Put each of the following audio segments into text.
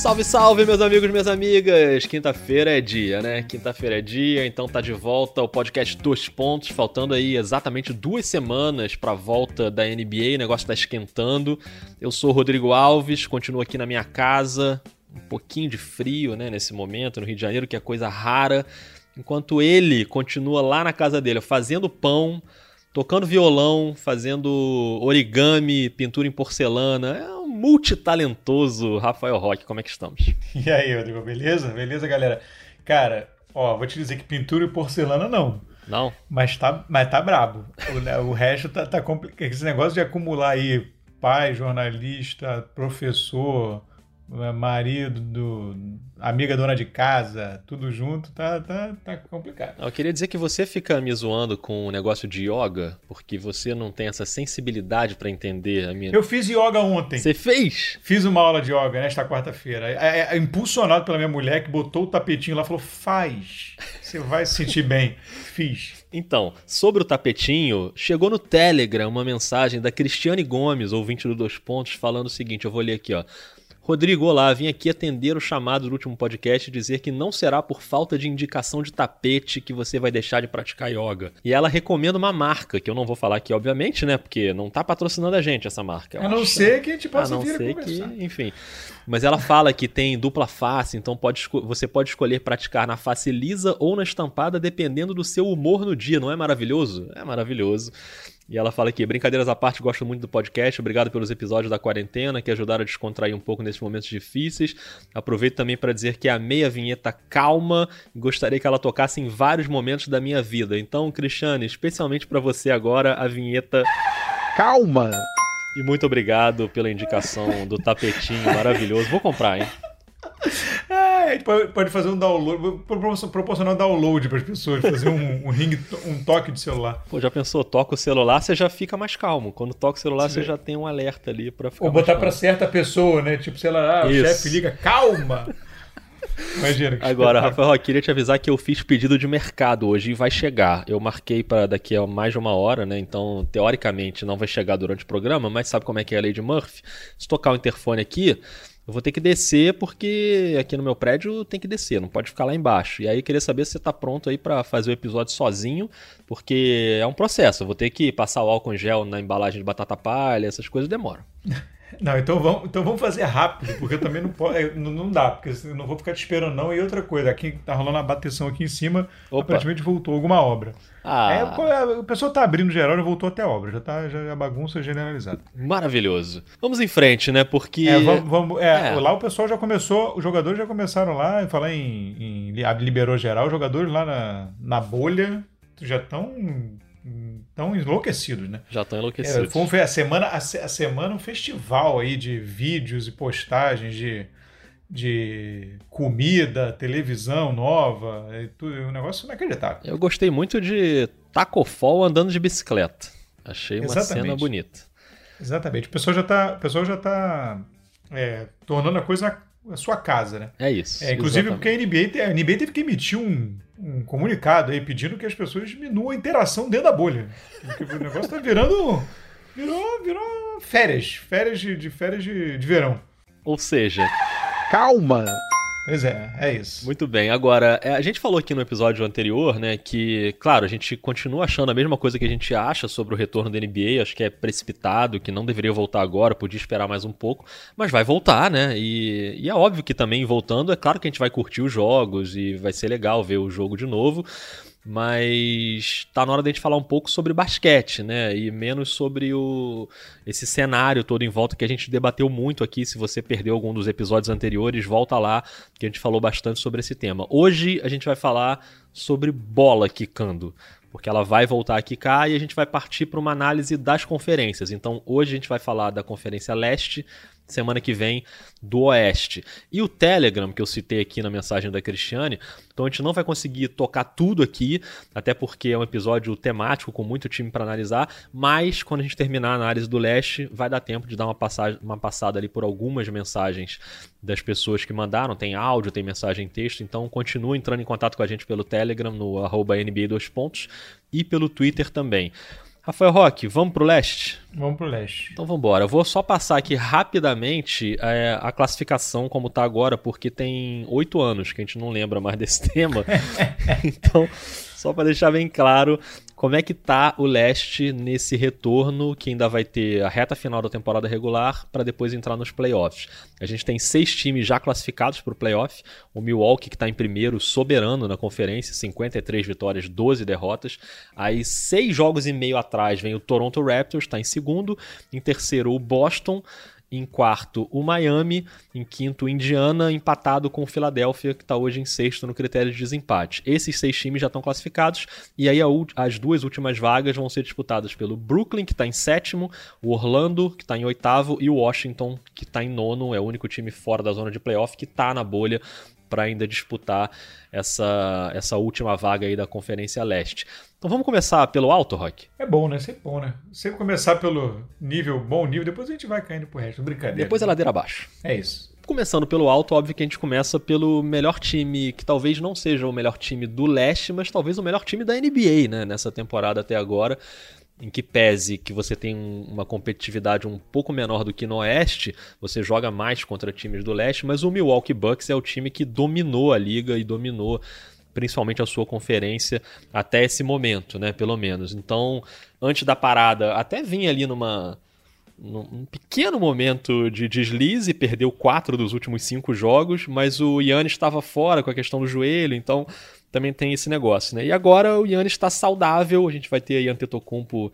Salve, salve, meus amigos minhas amigas! Quinta-feira é dia, né? Quinta-feira é dia, então tá de volta o podcast Dois Pontos, faltando aí exatamente duas semanas pra volta da NBA, o negócio tá esquentando. Eu sou Rodrigo Alves, continuo aqui na minha casa, um pouquinho de frio, né, nesse momento, no Rio de Janeiro, que é coisa rara, enquanto ele continua lá na casa dele, fazendo pão, tocando violão, fazendo origami, pintura em porcelana. É multitalentoso Rafael Roque. Como é que estamos? E aí, Rodrigo, beleza? Beleza, galera? Cara, ó, vou te dizer que pintura e porcelana não. Não? Mas tá, mas tá brabo. O, o resto tá, tá complicado. Esse negócio de acumular aí pai, jornalista, professor, marido, do, amiga dona de casa, tudo junto, tá, tá, tá complicado. Eu queria dizer que você fica me zoando com o negócio de yoga, porque você não tem essa sensibilidade para entender a minha. Eu fiz yoga ontem. Você fez? Fiz uma aula de yoga nesta quarta-feira. É, é, é impulsionado pela minha mulher que botou o tapetinho lá e falou: faz, você vai se sentir bem. Fiz. Então, sobre o tapetinho, chegou no Telegram uma mensagem da Cristiane Gomes, ouvinte do Dois Pontos, falando o seguinte: eu vou ler aqui, ó. Rodrigo, olá, vim aqui atender o chamado do último podcast e dizer que não será por falta de indicação de tapete que você vai deixar de praticar yoga. E ela recomenda uma marca, que eu não vou falar aqui, obviamente, né? Porque não tá patrocinando a gente essa marca. A não acho. ser que a gente possa a não vir ser conversar. que, enfim. Mas ela fala que tem dupla face, então pode, você pode escolher praticar na face lisa ou na estampada, dependendo do seu humor no dia. Não é maravilhoso? É maravilhoso. E ela fala aqui, brincadeiras à parte, gosto muito do podcast, obrigado pelos episódios da quarentena que ajudaram a descontrair um pouco nesses momentos difíceis. Aproveito também para dizer que amei a vinheta calma e gostaria que ela tocasse em vários momentos da minha vida. Então, Cristiane, especialmente para você agora, a vinheta calma. E muito obrigado pela indicação do tapetinho maravilhoso. Vou comprar, hein? É, pode fazer um download, proporcionar um download para as pessoas, fazer um, um, ring, um toque de celular. Pô, já pensou? Toca o celular, você já fica mais calmo. Quando toca o celular, Sim. você já tem um alerta ali para ficar. Ou botar para certa pessoa, né? Tipo, sei lá, ah, o chefe liga, calma! Imagina. Agora, Rafael, eu queria te avisar que eu fiz pedido de mercado hoje e vai chegar. Eu marquei para daqui a mais de uma hora, né? Então, teoricamente, não vai chegar durante o programa, mas sabe como é que é a lei de Murphy? Se tocar o interfone aqui, eu vou ter que descer porque aqui no meu prédio tem que descer, não pode ficar lá embaixo. E aí queria saber se você está pronto aí para fazer o episódio sozinho, porque é um processo. Eu vou ter que passar o álcool em gel na embalagem de batata palha, essas coisas demoram. Não, então vamos, então vamos fazer rápido, porque eu também não, pode, é, não, dá, porque eu não vou ficar te esperando não. E outra coisa, aqui tá rolando a bateção aqui em cima, Opa. aparentemente voltou alguma obra. Ah. É, o pessoal tá abrindo geral e voltou até a obra, já tá já é bagunça generalizada. Maravilhoso. Vamos em frente, né? Porque. É, vamos, vamos é, é. Lá o pessoal já começou, os jogadores já começaram lá, falar em, em liberou geral, os jogadores lá na, na bolha já estão tão enlouquecidos, né? Já estão enlouquecidos. É, foi a semana, a, a, semana um festival aí de vídeos e postagens de, de comida, televisão nova, tudo, um negócio inacreditável. Eu gostei muito de Taco Fall andando de bicicleta. Achei uma Exatamente. cena bonita. Exatamente. O pessoal já está, pessoal já tá é, tornando a coisa a sua casa, né? É isso. É, inclusive exatamente. porque a NBA, a NBA teve que emitir um, um comunicado aí pedindo que as pessoas diminuam a interação dentro da bolha. Porque o negócio tá virando. Virou, virou férias. Férias de, de férias de, de verão. Ou seja. Calma! Pois é, é isso. Muito bem. Agora, é, a gente falou aqui no episódio anterior, né, que, claro, a gente continua achando a mesma coisa que a gente acha sobre o retorno da NBA, acho que é precipitado, que não deveria voltar agora, podia esperar mais um pouco, mas vai voltar, né? E, e é óbvio que também voltando, é claro que a gente vai curtir os jogos e vai ser legal ver o jogo de novo mas tá na hora da gente falar um pouco sobre basquete, né? E menos sobre o esse cenário todo em volta que a gente debateu muito aqui. Se você perdeu algum dos episódios anteriores, volta lá, que a gente falou bastante sobre esse tema. Hoje a gente vai falar sobre bola quicando, porque ela vai voltar a quicar e a gente vai partir para uma análise das conferências. Então hoje a gente vai falar da Conferência Leste, semana que vem do Oeste. E o Telegram, que eu citei aqui na mensagem da Cristiane, então a gente não vai conseguir tocar tudo aqui, até porque é um episódio temático com muito time para analisar, mas quando a gente terminar a análise do Leste, vai dar tempo de dar uma, passagem, uma passada ali por algumas mensagens das pessoas que mandaram, tem áudio, tem mensagem em texto, então continue entrando em contato com a gente pelo Telegram, no arroba NBA 2 pontos, e pelo Twitter também. Rafael Roque, vamos pro leste? Vamos pro leste. Então vamos embora. Eu vou só passar aqui rapidamente é, a classificação como tá agora, porque tem oito anos que a gente não lembra mais desse tema. então, só para deixar bem claro, como é que tá o leste nesse retorno que ainda vai ter a reta final da temporada regular para depois entrar nos playoffs? A gente tem seis times já classificados para o playoff. O Milwaukee que está em primeiro, soberano na conferência, 53 vitórias, 12 derrotas. Aí seis jogos e meio atrás vem o Toronto Raptors, está em segundo. Em terceiro o Boston em quarto, o Miami. Em quinto, Indiana, empatado com o Philadelphia, que está hoje em sexto no critério de desempate. Esses seis times já estão classificados. E aí as duas últimas vagas vão ser disputadas pelo Brooklyn, que está em sétimo, o Orlando, que está em oitavo, e o Washington, que está em nono. É o único time fora da zona de playoff que está na bolha para ainda disputar essa, essa última vaga aí da Conferência Leste. Então vamos começar pelo alto, Rock? É bom, né? Sempre bom, né? Sempre começar pelo nível, bom nível, depois a gente vai caindo pro resto. Brincadeira. Depois a ladeira abaixo. É isso. Começando pelo alto, óbvio que a gente começa pelo melhor time, que talvez não seja o melhor time do leste, mas talvez o melhor time da NBA, né? Nessa temporada até agora em que pese que você tem uma competitividade um pouco menor do que no Oeste, você joga mais contra times do Leste, mas o Milwaukee Bucks é o time que dominou a liga e dominou principalmente a sua conferência até esse momento, né, pelo menos. Então, antes da parada, até vinha ali numa num pequeno momento de deslize, perdeu quatro dos últimos cinco jogos, mas o Yannis estava fora com a questão do joelho, então também tem esse negócio, né? E agora o Yannis está saudável, a gente vai ter aí Antetokounmpo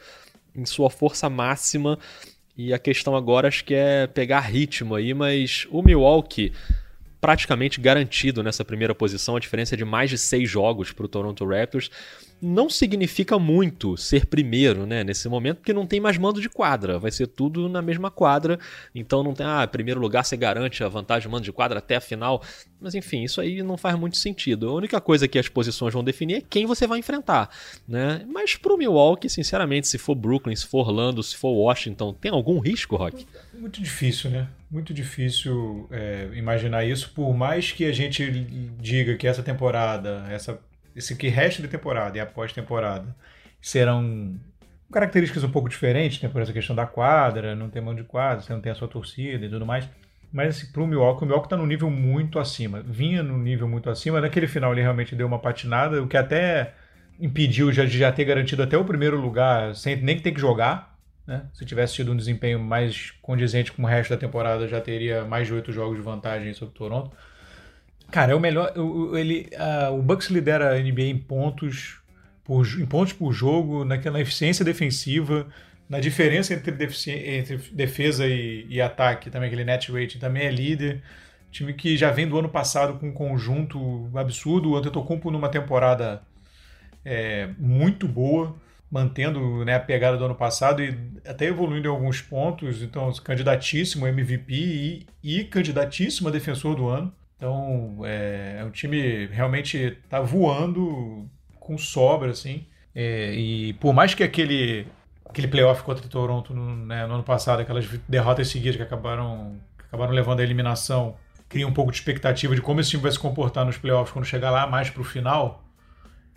em sua força máxima, e a questão agora acho que é pegar ritmo aí, mas o Milwaukee praticamente garantido nessa primeira posição, a diferença é de mais de seis jogos para o Toronto Raptors. Não significa muito ser primeiro né, nesse momento, porque não tem mais mando de quadra, vai ser tudo na mesma quadra, então não tem, ah, primeiro lugar você garante a vantagem mando de quadra até a final, mas enfim, isso aí não faz muito sentido. A única coisa que as posições vão definir é quem você vai enfrentar, né? Mas pro Milwaukee, sinceramente, se for Brooklyn, se for Orlando, se for Washington, tem algum risco, Rock? Muito difícil, né? muito difícil é, imaginar isso, por mais que a gente diga que essa temporada, essa, esse que resta de temporada e a pós-temporada serão características um pouco diferentes, né, por essa questão da quadra, não tem mão de quadra, você não tem a sua torcida e tudo mais. Mas assim, para o Milwaukee, o Milwaukee está no nível muito acima. Vinha no nível muito acima. Naquele final ele realmente deu uma patinada, o que até impediu já, de já ter garantido até o primeiro lugar, sem nem ter que jogar. Né? Se tivesse tido um desempenho mais condizente com o resto da temporada, já teria mais de oito jogos de vantagem sobre o Toronto. Cara, é o melhor. Ele, o Bucks lidera a NBA em pontos por, em pontos por jogo, naquela eficiência defensiva, na diferença entre, entre defesa e, e, ataque, também aquele net rating também é líder. Time que já vem do ano passado com um conjunto absurdo. O Antetokounmpo numa temporada é, muito boa mantendo né, a pegada do ano passado e até evoluindo em alguns pontos. Então, candidatíssimo MVP e, e candidatíssimo a defensor do ano. Então, é, é um time realmente está voando com sobra, assim. É, e por mais que aquele, aquele playoff contra o Toronto no, né, no ano passado, aquelas derrotas seguidas que acabaram, que acabaram levando à eliminação, cria um pouco de expectativa de como esse time vai se comportar nos playoffs quando chegar lá mais para o final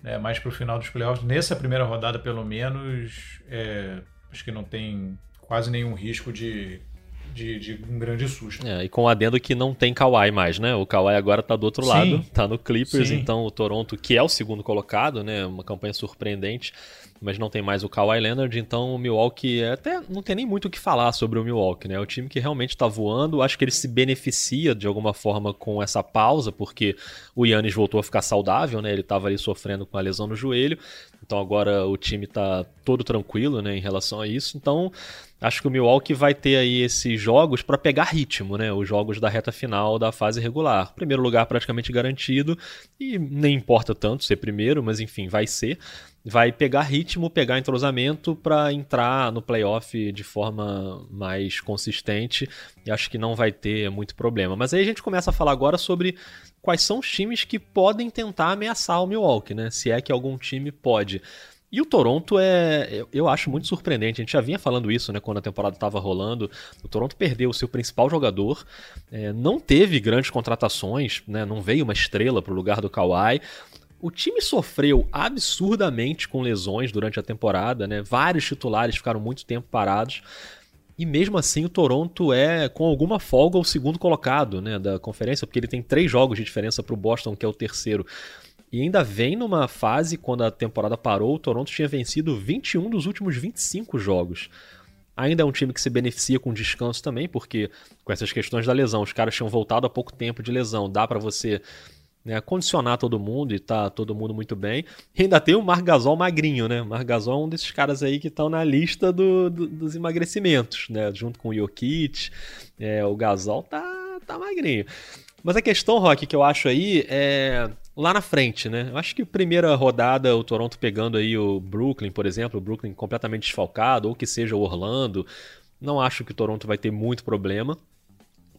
né, mais para o final dos playoffs. Nessa primeira rodada, pelo menos, é, acho que não tem quase nenhum risco de, de, de um grande susto. É, e com o adendo que não tem Kawhi mais, né? O Kawhi agora tá do outro Sim. lado, tá no Clippers, Sim. então o Toronto, que é o segundo colocado, né? Uma campanha surpreendente, mas não tem mais o Kawhi Leonard, então o Milwaukee é até não tem nem muito o que falar sobre o Milwaukee, né? É o time que realmente está voando, acho que ele se beneficia de alguma forma com essa pausa, porque o Yannis voltou a ficar saudável, né? Ele estava ali sofrendo com a lesão no joelho, então agora o time está todo tranquilo, né, em relação a isso. Então, acho que o Milwaukee vai ter aí esses jogos para pegar ritmo, né? Os jogos da reta final da fase regular. Primeiro lugar praticamente garantido e nem importa tanto ser primeiro, mas enfim, vai ser vai pegar ritmo, pegar entrosamento para entrar no playoff de forma mais consistente e acho que não vai ter muito problema. Mas aí a gente começa a falar agora sobre quais são os times que podem tentar ameaçar o Milwaukee, né? Se é que algum time pode. E o Toronto é, eu acho muito surpreendente. A gente já vinha falando isso, né, quando a temporada estava rolando. O Toronto perdeu o seu principal jogador, é, não teve grandes contratações, né, não veio uma estrela para o lugar do Kawhi o time sofreu absurdamente com lesões durante a temporada, né? Vários titulares ficaram muito tempo parados. E mesmo assim o Toronto é, com alguma folga, o segundo colocado né, da conferência, porque ele tem três jogos de diferença para o Boston, que é o terceiro. E ainda vem numa fase, quando a temporada parou, o Toronto tinha vencido 21 dos últimos 25 jogos. Ainda é um time que se beneficia com descanso também, porque com essas questões da lesão, os caras tinham voltado há pouco tempo de lesão, dá para você né, condicionar todo mundo e tá todo mundo muito bem. E ainda tem o Marc Gasol magrinho, né? O Marc Gasol é um desses caras aí que estão na lista do, do, dos emagrecimentos, né? Junto com o Jokic, é, o Gasol tá, tá magrinho. Mas a questão, Rock, que eu acho aí é lá na frente, né? Eu acho que primeira rodada, o Toronto pegando aí o Brooklyn, por exemplo, o Brooklyn completamente desfalcado, ou que seja o Orlando. Não acho que o Toronto vai ter muito problema.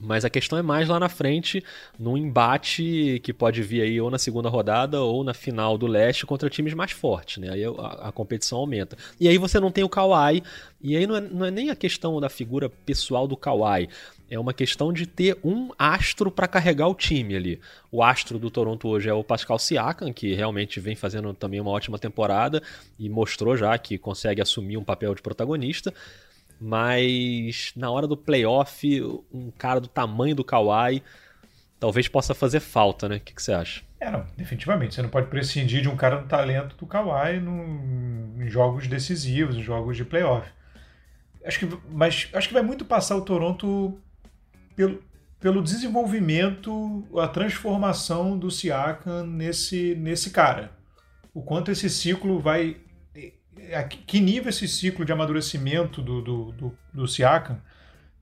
Mas a questão é mais lá na frente, no embate que pode vir aí ou na segunda rodada ou na final do leste contra times mais fortes, né? Aí a, a competição aumenta. E aí você não tem o Kawhi, e aí não é, não é nem a questão da figura pessoal do Kawhi. É uma questão de ter um astro para carregar o time ali. O astro do Toronto hoje é o Pascal Siakam, que realmente vem fazendo também uma ótima temporada e mostrou já que consegue assumir um papel de protagonista. Mas na hora do playoff, um cara do tamanho do Kawhi talvez possa fazer falta, né? O que, que você acha? É, não, definitivamente. Você não pode prescindir de um cara do talento do Kawhi no, em jogos decisivos, em jogos de playoff. Acho que, mas acho que vai muito passar o Toronto pelo, pelo desenvolvimento, a transformação do Siakam nesse, nesse cara. O quanto esse ciclo vai. A que nível esse ciclo de amadurecimento do, do, do, do Siakam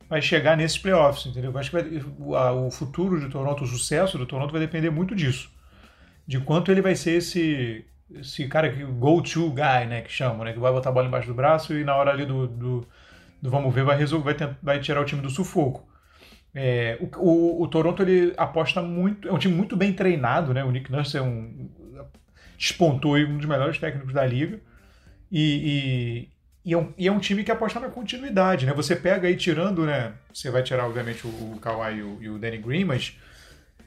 vai chegar nesses playoffs, entendeu? Eu acho que vai, a, o futuro de Toronto, o sucesso do Toronto vai depender muito disso. De quanto ele vai ser esse, esse cara que go-to guy, né, que chamam, né, que vai botar a bola embaixo do braço e na hora ali do, do, do vamos ver vai resolver, vai, tentar, vai tirar o time do sufoco. É, o, o, o, Toronto ele aposta muito, é um time muito bem treinado, né? O Nick Nurse é um despontou aí, um dos melhores técnicos da liga e, e, e, é um, e, é um, time que aposta na continuidade, né? Você pega aí tirando, né? Você vai tirar obviamente o, o Kawhi e o, e o Danny Green, mas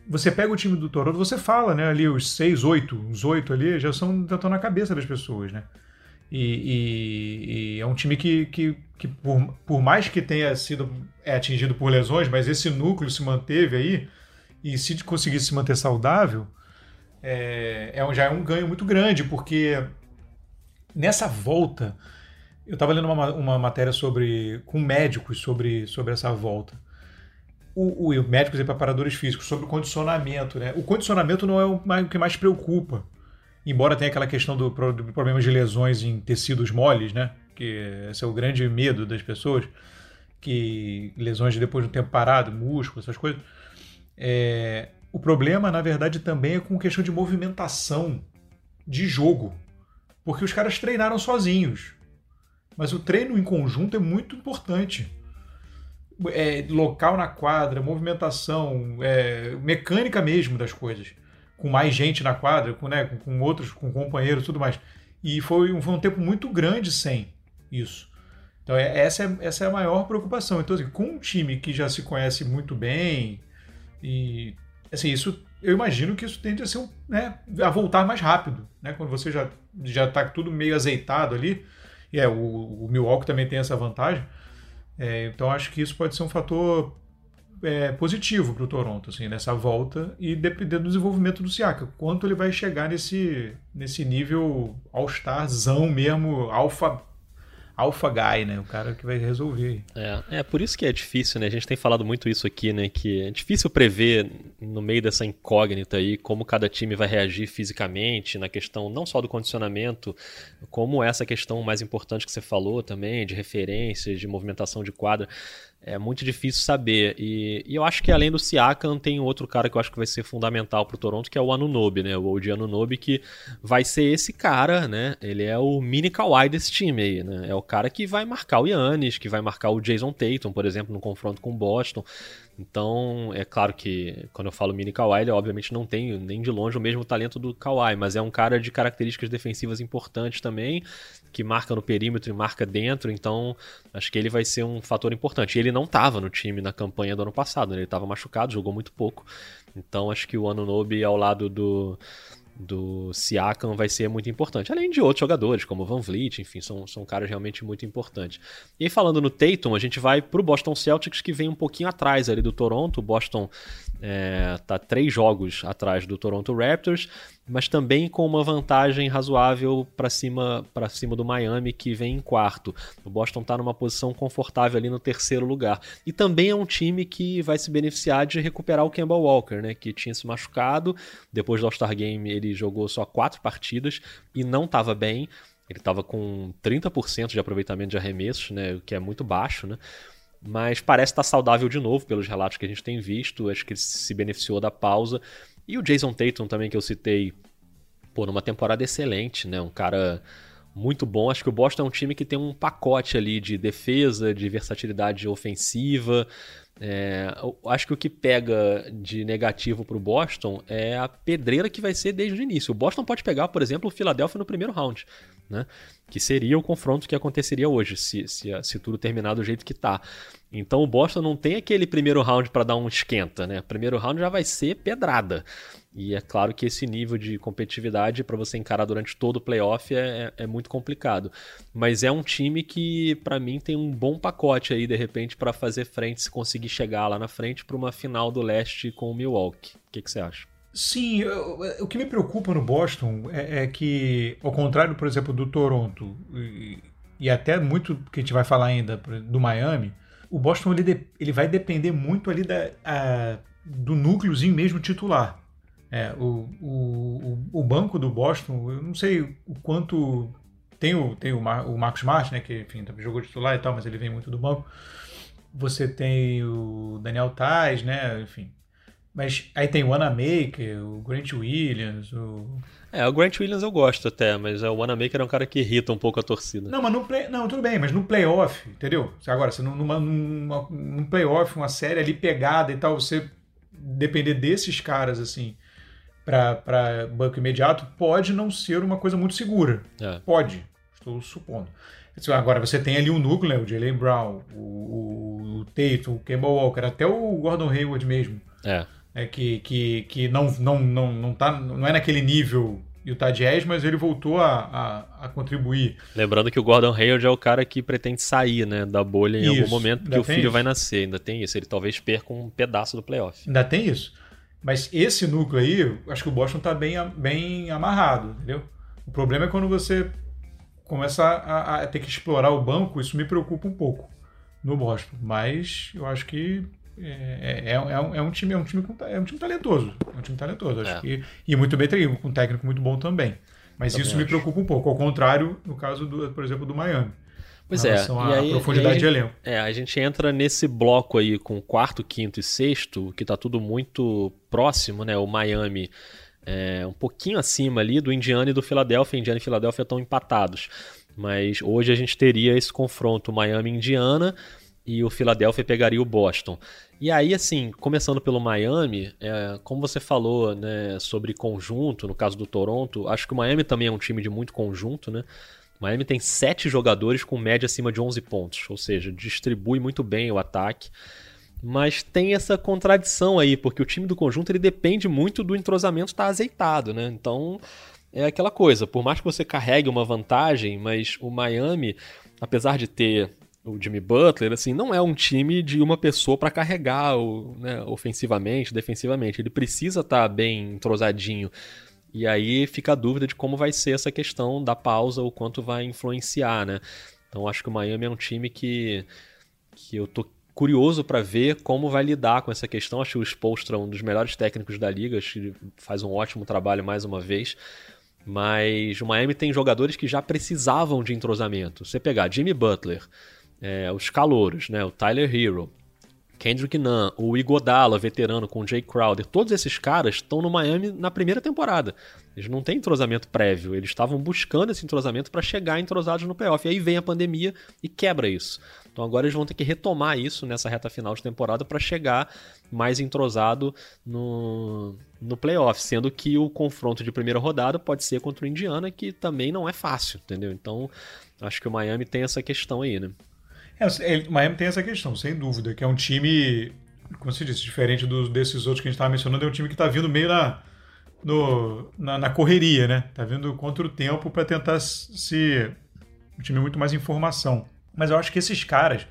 você pega o time do Toronto, você fala, né? Ali os seis, oito, os oito ali já são estão na cabeça das pessoas, né? E, é um time que, que, que por, por, mais que tenha sido é, atingido por lesões, mas esse núcleo se manteve aí, e se conseguir se manter saudável, é, é, já é um ganho muito grande, porque nessa volta, eu estava lendo uma, uma matéria sobre com médicos sobre, sobre essa volta. O, o, médicos e preparadores físicos sobre o condicionamento. Né? O condicionamento não é o, o que mais preocupa embora tenha aquela questão do, do problema de lesões em tecidos moles, né? Que esse é o grande medo das pessoas, que lesões depois de um tempo parado, músculo, essas coisas. É, o problema, na verdade, também é com questão de movimentação de jogo, porque os caras treinaram sozinhos. Mas o treino em conjunto é muito importante. É, local na quadra, movimentação, é, mecânica mesmo das coisas com mais gente na quadra, com, né, com, com outros, com companheiros tudo mais. E foi foi um tempo muito grande sem isso. Então é, essa, é, essa é a maior preocupação. Então, assim, com um time que já se conhece muito bem, e assim, isso eu imagino que isso tende a ser um, né, a voltar mais rápido, né? Quando você já já está tudo meio azeitado ali, e é o, o Milwaukee também tem essa vantagem. É, então acho que isso pode ser um fator é, positivo para o Toronto, assim, nessa volta e dependendo do desenvolvimento do Siaka, quanto ele vai chegar nesse, nesse nível all-starzão mesmo, alfa alpha guy, né? O cara que vai resolver. É, é por isso que é difícil, né? A gente tem falado muito isso aqui, né? Que é difícil prever no meio dessa incógnita aí como cada time vai reagir fisicamente na questão não só do condicionamento, como essa questão mais importante que você falou também de referências, de movimentação de quadra. É muito difícil saber. E, e, eu acho que além do Siakam, tem outro cara que eu acho que vai ser fundamental para o Toronto, que é o Anunobi, né? O Old Anunobi, que vai ser esse cara, né? Ele é o mini Kawhi desse time aí, né? É o cara que vai marcar o Yannis, que vai marcar o Jason Tatum, por exemplo, no confronto com o Boston. Então, é claro que quando eu falo mini Kawhi, ele obviamente não tem nem de longe o mesmo talento do Kawhi, mas é um cara de características defensivas importantes também, que marca no perímetro e marca dentro, então acho que ele vai ser um fator importante. Ele não estava no time na campanha do ano passado, né? ele estava machucado, jogou muito pouco. Então acho que o Anunobi ao lado do do Siakam vai ser muito importante. Além de outros jogadores, como Van Vliet, enfim, são, são caras realmente muito importantes. E falando no Tatum, a gente vai pro Boston Celtics, que vem um pouquinho atrás ali do Toronto. O Boston é, tá três jogos atrás do Toronto Raptors, mas também com uma vantagem razoável para cima para cima do Miami que vem em quarto. O Boston está numa posição confortável ali no terceiro lugar. E também é um time que vai se beneficiar de recuperar o Kemba Walker, né, que tinha se machucado. Depois do All-Star Game ele jogou só quatro partidas e não estava bem. Ele estava com 30% de aproveitamento de arremessos, né, o que é muito baixo, né? mas parece estar saudável de novo pelos relatos que a gente tem visto. Acho que ele se beneficiou da pausa. E o Jason Tatum também, que eu citei, pô, numa temporada excelente, né? Um cara muito bom. Acho que o Boston é um time que tem um pacote ali de defesa, de versatilidade ofensiva. É, acho que o que pega de negativo para o Boston é a pedreira que vai ser desde o início. O Boston pode pegar, por exemplo, o Philadelphia no primeiro round né? Que seria o confronto que aconteceria hoje, se, se, se tudo terminar do jeito que está. Então o Boston não tem aquele primeiro round para dar um esquenta, né? O primeiro round já vai ser pedrada. E é claro que esse nível de competitividade para você encarar durante todo o playoff é, é, é muito complicado. Mas é um time que, para mim, tem um bom pacote aí, de repente, para fazer frente, se conseguir chegar lá na frente para uma final do leste com o Milwaukee. O que, que você acha? Sim, o que me preocupa no Boston é, é, que, ao contrário, por exemplo, do Toronto e, e, até muito que a gente vai falar ainda do Miami, o Boston ele, ele vai depender muito ali da, a, do núcleozinho mesmo titular. É, o, o, o banco do Boston, eu não sei o quanto. Tem o, tem o, Mar, o Marcos Smart, né, que enfim, jogou titular e tal, mas ele vem muito do banco. Você tem o Daniel Tais, né, enfim, mas aí tem o Anamaker, o Grant Williams, o. É, o Grant Williams eu gosto até, mas o Anamaker é um cara que irrita um pouco a torcida. Não, mas no play... Não, tudo bem, mas no playoff, entendeu? Agora, se numa, numa, num playoff, uma série ali pegada e tal, você depender desses caras, assim, para banco imediato, pode não ser uma coisa muito segura. É. Pode, estou supondo. Agora, você tem ali um núcleo, né? o Jalen Brown, o, o, o Tatum, o Kemba Walker, até o Gordon Hayward mesmo. É é, que, que, que não, não, não, não, tá, não é naquele nível Utah Jazz, mas ele voltou a, a, a, contribuir. Lembrando que o Gordon Hayward é o cara que pretende sair né, da bolha em isso, algum momento, porque o filho isso. vai nascer, ainda tem isso. Ele talvez perca um pedaço do playoff. Ainda tem isso. Mas esse núcleo aí, acho que o Boston está bem, bem amarrado, entendeu? O problema é quando você começa a, a ter que explorar o banco, isso me preocupa um pouco no Boston. Mas eu acho que é, é, é, um, é, um, time, é um time com, é um time talentoso. É um time talentoso. Acho é. que, e muito bem treinado, com um técnico muito bom também. Mas também isso acho. me preocupa um pouco. Ao contrário, no caso, do, por exemplo, do Miami. Pois é. E aí, profundidade de elenco. É, a gente entra nesse bloco aí com quarto, quinto e sexto, que está tudo muito próximo, né? O Miami é um pouquinho acima ali do Indiana e do Philadelphia. Indiana e Philadelphia estão empatados. Mas hoje a gente teria esse confronto Miami-Indiana e o Philadelphia pegaria o Boston. E aí, assim, começando pelo Miami, é, como você falou né, sobre conjunto, no caso do Toronto, acho que o Miami também é um time de muito conjunto, né? Miami tem sete jogadores com média acima de 11 pontos, ou seja, distribui muito bem o ataque. Mas tem essa contradição aí, porque o time do conjunto ele depende muito do entrosamento estar azeitado, né? Então é aquela coisa, por mais que você carregue uma vantagem, mas o Miami, apesar de ter o Jimmy Butler, assim, não é um time de uma pessoa para carregar né, ofensivamente, defensivamente. Ele precisa estar tá bem entrosadinho. E aí fica a dúvida de como vai ser essa questão da pausa, o quanto vai influenciar, né? Então acho que o Miami é um time que, que eu tô curioso para ver como vai lidar com essa questão. Acho que o Spolstra é um dos melhores técnicos da liga, acho que faz um ótimo trabalho mais uma vez. Mas o Miami tem jogadores que já precisavam de entrosamento. Você pegar Jimmy Butler, é, os calouros, né? O Tyler Hero, Kendrick Nunn, o Igodala, veterano com o Jay Crowder, todos esses caras estão no Miami na primeira temporada. Eles não têm entrosamento prévio, eles estavam buscando esse entrosamento para chegar entrosados no playoff. E aí vem a pandemia e quebra isso. Então agora eles vão ter que retomar isso nessa reta final de temporada para chegar mais entrosado no, no playoff, sendo que o confronto de primeira rodada pode ser contra o Indiana, que também não é fácil, entendeu? Então acho que o Miami tem essa questão aí, né? É, o Miami tem essa questão, sem dúvida, que é um time, como se disse, diferente dos, desses outros que a gente estava mencionando, é um time que está vindo meio na, no, na, na, correria, né? Tá vindo contra o tempo para tentar se um time muito mais informação. Mas eu acho que esses caras,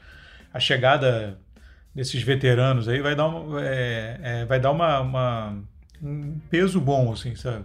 a chegada desses veteranos aí vai dar é, é, vai dar uma, uma, um peso bom, assim, sabe?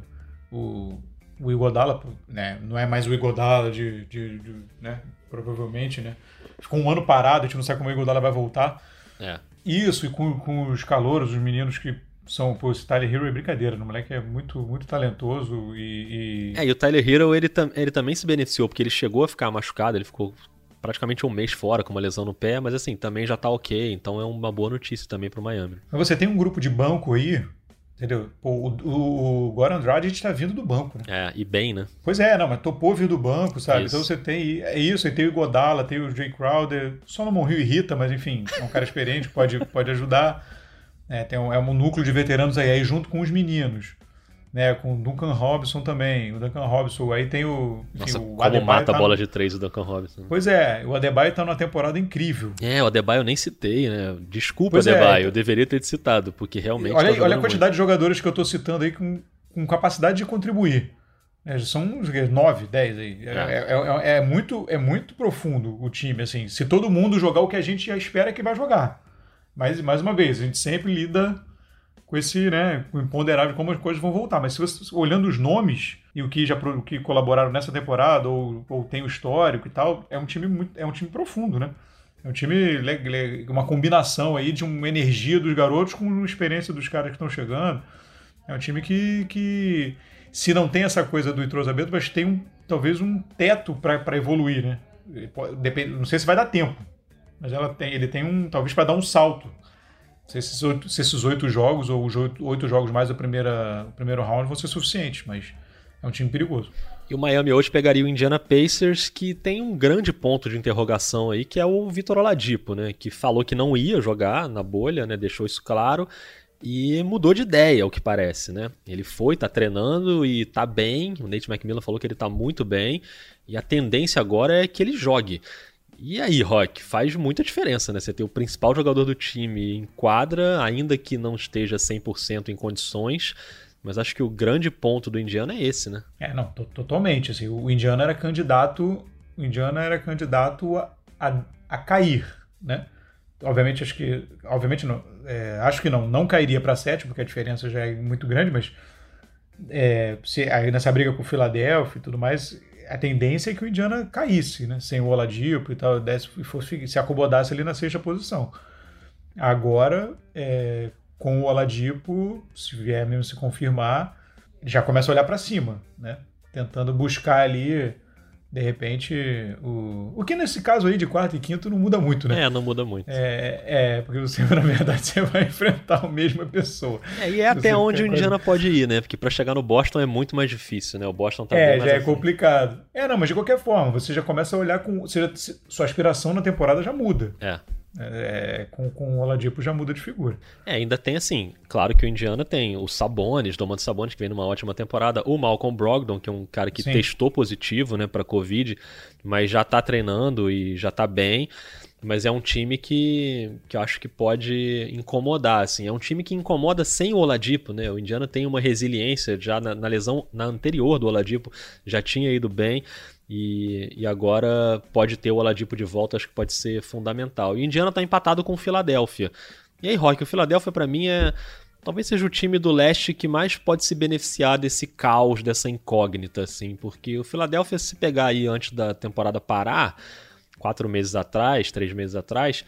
O, o Igodala, né? Não é mais o Igodala de, de, de, né? Provavelmente, né? Ficou um ano parado, a gente não sabe como o Igodala vai voltar. É. Isso, e com, com os calouros, os meninos que são, pô, esse Tyler Hero é brincadeira, o moleque é muito, muito talentoso e, e... É, e o Tyler Hero, ele, ele também se beneficiou, porque ele chegou a ficar machucado, ele ficou praticamente um mês fora com uma lesão no pé, mas assim, também já tá ok, então é uma boa notícia também pro Miami. Mas você tem um grupo de banco aí, entendeu? Pô, o, o, o Goran Dragic tá vindo do banco, né? É, e bem, né? Pois é, não, mas topou vir do banco, sabe? Isso. Então você tem, é isso, aí tem o Godala, tem o Jay Crowder, só no Rio irrita, mas enfim, é um cara experiente, pode, pode ajudar. É, tem um, é um núcleo de veteranos aí, aí junto com os meninos né? Com o Duncan Robinson também. O Duncan Robinson, aí tem o. Enfim, Nossa, o como Adebayo mata tá a bola no... de três o Duncan Robinson. Pois é, o Adebayo tá numa temporada incrível. É, o Adebayo eu nem citei, né? Desculpa, pois é, Adebayo, é. eu deveria ter te citado, porque realmente. Olha, tá olha a quantidade muito. de jogadores que eu tô citando aí com, com capacidade de contribuir. É, são nove, dez aí. É. É, é. é, muito, é muito profundo o time, assim. Se todo mundo jogar o que a gente espera que vai jogar. Mas, mais uma vez, a gente sempre lida com esse, né, imponderável como as coisas vão voltar. Mas se você olhando os nomes e o que já o que colaboraram nessa temporada ou, ou tem o histórico e tal, é um time muito, é um time profundo, né? É um time uma combinação aí de uma energia dos garotos com uma experiência dos caras que estão chegando. É um time que, que se não tem essa coisa do entrosamento, mas tem um, talvez um teto para evoluir, né? Depende, não sei se vai dar tempo, mas ela tem, ele tem um talvez para dar um salto se esses oito, se esses oito jogos ou os oito, oito jogos mais do primeira, primeiro round vão ser suficientes, mas é um time perigoso. E o Miami hoje pegaria o Indiana Pacers, que tem um grande ponto de interrogação aí, que é o Vitor Oladipo, né? Que falou que não ia jogar na bolha, né? Deixou isso claro e mudou de ideia, o que parece, né? Ele foi, tá treinando e tá bem. O Nate McMillan falou que ele tá muito bem e a tendência agora é que ele jogue. E aí, Rock, faz muita diferença, né? Você ter o principal jogador do time em quadra, ainda que não esteja 100% em condições, mas acho que o grande ponto do Indiana é esse, né? É, não, totalmente. Assim, o Indiana era candidato, o Indiana era candidato a, a, a cair, né? Obviamente, acho que, obviamente não, é, acho que não, não cairia para sete, porque a diferença já é muito grande, mas é, se, aí nessa briga com o Philadelphia e tudo mais, a tendência é que o Indiana caísse, né? Sem o Oladipo e tal, desse, fosse, se acomodasse ali na sexta posição. Agora, é, com o Oladipo, se vier mesmo se confirmar, já começa a olhar para cima, né? Tentando buscar ali de repente, o, o que nesse caso aí de quarto e quinto não muda muito, né? É, não muda muito. É, é porque você, na verdade, você vai enfrentar a mesma pessoa. É, e é até onde o Indiana pode ir, né? Porque para chegar no Boston é muito mais difícil, né? O Boston tá É, já é assim. complicado. É, não, mas de qualquer forma, você já começa a olhar com. Você já, sua aspiração na temporada já muda. É. É, com, com o Oladipo já muda de figura. É, ainda tem assim, claro que o Indiana tem o Sabonis, Domantas Sabonis, que vem numa ótima temporada, o Malcolm Brogdon, que é um cara que Sim. testou positivo, né, para Covid, mas já tá treinando e já tá bem. Mas é um time que, que eu acho que pode incomodar, assim. É um time que incomoda sem o Oladipo, né? O Indiana tem uma resiliência já na, na lesão na anterior do Oladipo, já tinha ido bem. E, e agora pode ter o Oladipo de volta, acho que pode ser fundamental. E o Indiana está empatado com o Philadelphia. E aí, Rock, o Philadelphia para mim é talvez seja o time do leste que mais pode se beneficiar desse caos, dessa incógnita, assim, porque o Philadelphia, se pegar aí antes da temporada parar, quatro meses atrás, três meses atrás,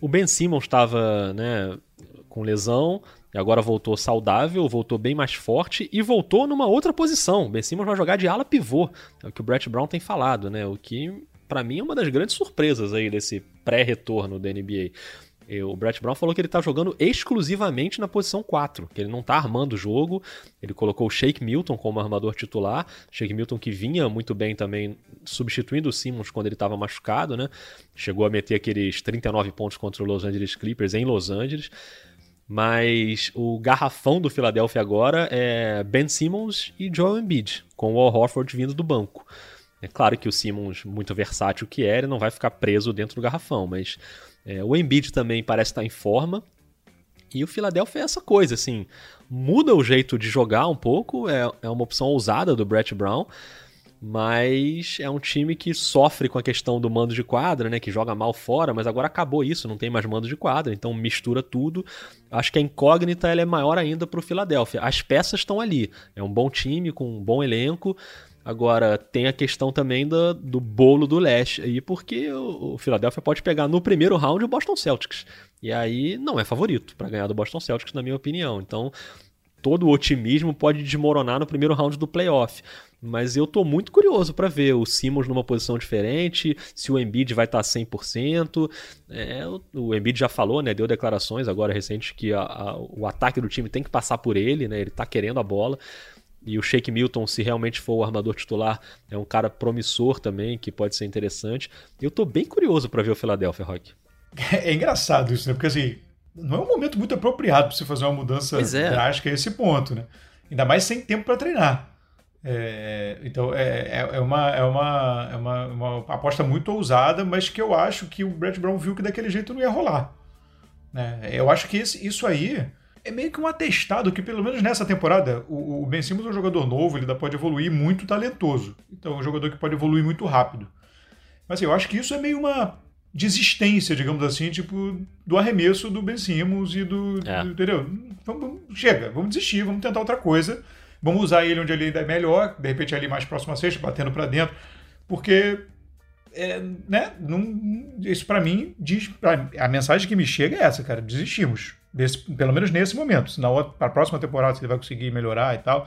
o Ben Simmons estava né, com lesão, e agora voltou saudável, voltou bem mais forte e voltou numa outra posição. Ben Simmons vai jogar de ala pivô, é o que o Brett Brown tem falado, né? O que para mim é uma das grandes surpresas aí desse pré-retorno da NBA. O Brett Brown falou que ele tá jogando exclusivamente na posição 4, que ele não tá armando o jogo. Ele colocou o Shake Milton como armador titular. Shake Milton que vinha muito bem também substituindo o Simmons quando ele estava machucado, né? Chegou a meter aqueles 39 pontos contra o Los Angeles Clippers em Los Angeles. Mas o garrafão do Philadelphia agora é Ben Simmons e Joel Embiid, com o Al Horford vindo do banco. É claro que o Simmons, muito versátil que é, ele não vai ficar preso dentro do garrafão, mas é, o Embiid também parece estar em forma. E o Philadelphia é essa coisa, assim, muda o jeito de jogar um pouco, é, é uma opção ousada do Brett Brown, mas é um time que sofre com a questão do mando de quadra, né, que joga mal fora, mas agora acabou isso, não tem mais mando de quadra, então mistura tudo. Acho que a incógnita ela é maior ainda para o Philadelphia. As peças estão ali, é um bom time com um bom elenco, Agora, tem a questão também do, do bolo do leste aí, porque o, o Philadelphia pode pegar no primeiro round o Boston Celtics. E aí não é favorito para ganhar do Boston Celtics, na minha opinião. Então, todo o otimismo pode desmoronar no primeiro round do playoff. Mas eu tô muito curioso para ver o Simmons numa posição diferente, se o Embiid vai estar tá 100%. É, o, Embiid já falou, né, deu declarações agora recentes que a, a, o ataque do time tem que passar por ele, né, ele tá querendo a bola. E o Shake Milton, se realmente for o armador titular, é um cara promissor também, que pode ser interessante. Eu tô bem curioso para ver o Philadelphia, Rock. É engraçado isso, né? Porque assim, não é um momento muito apropriado para você fazer uma mudança é. drástica a esse ponto, né? Ainda mais sem tempo para treinar. É, então é, é, é, uma, é, uma, é uma, uma, aposta muito ousada, mas que eu acho que o Brett Brown viu que daquele jeito não ia rolar. Né? Eu acho que esse, isso aí é meio que um atestado que, pelo menos nessa temporada, o, o Ben Simmons é um jogador novo, ele ainda pode evoluir muito talentoso. Então é um jogador que pode evoluir muito rápido. Mas assim, eu acho que isso é meio uma desistência, digamos assim, tipo, do arremesso do Ben Simmons e do. É. do entendeu? Vamos, chega, vamos desistir, vamos tentar outra coisa. Vamos usar ele onde ele é melhor, de repente ali mais próximo a sexta, batendo para dentro. Porque é, né, não, isso para mim diz. A mensagem que me chega é essa, cara. Desistimos. Desse, pelo menos nesse momento. Para a próxima temporada, se ele vai conseguir melhorar e tal.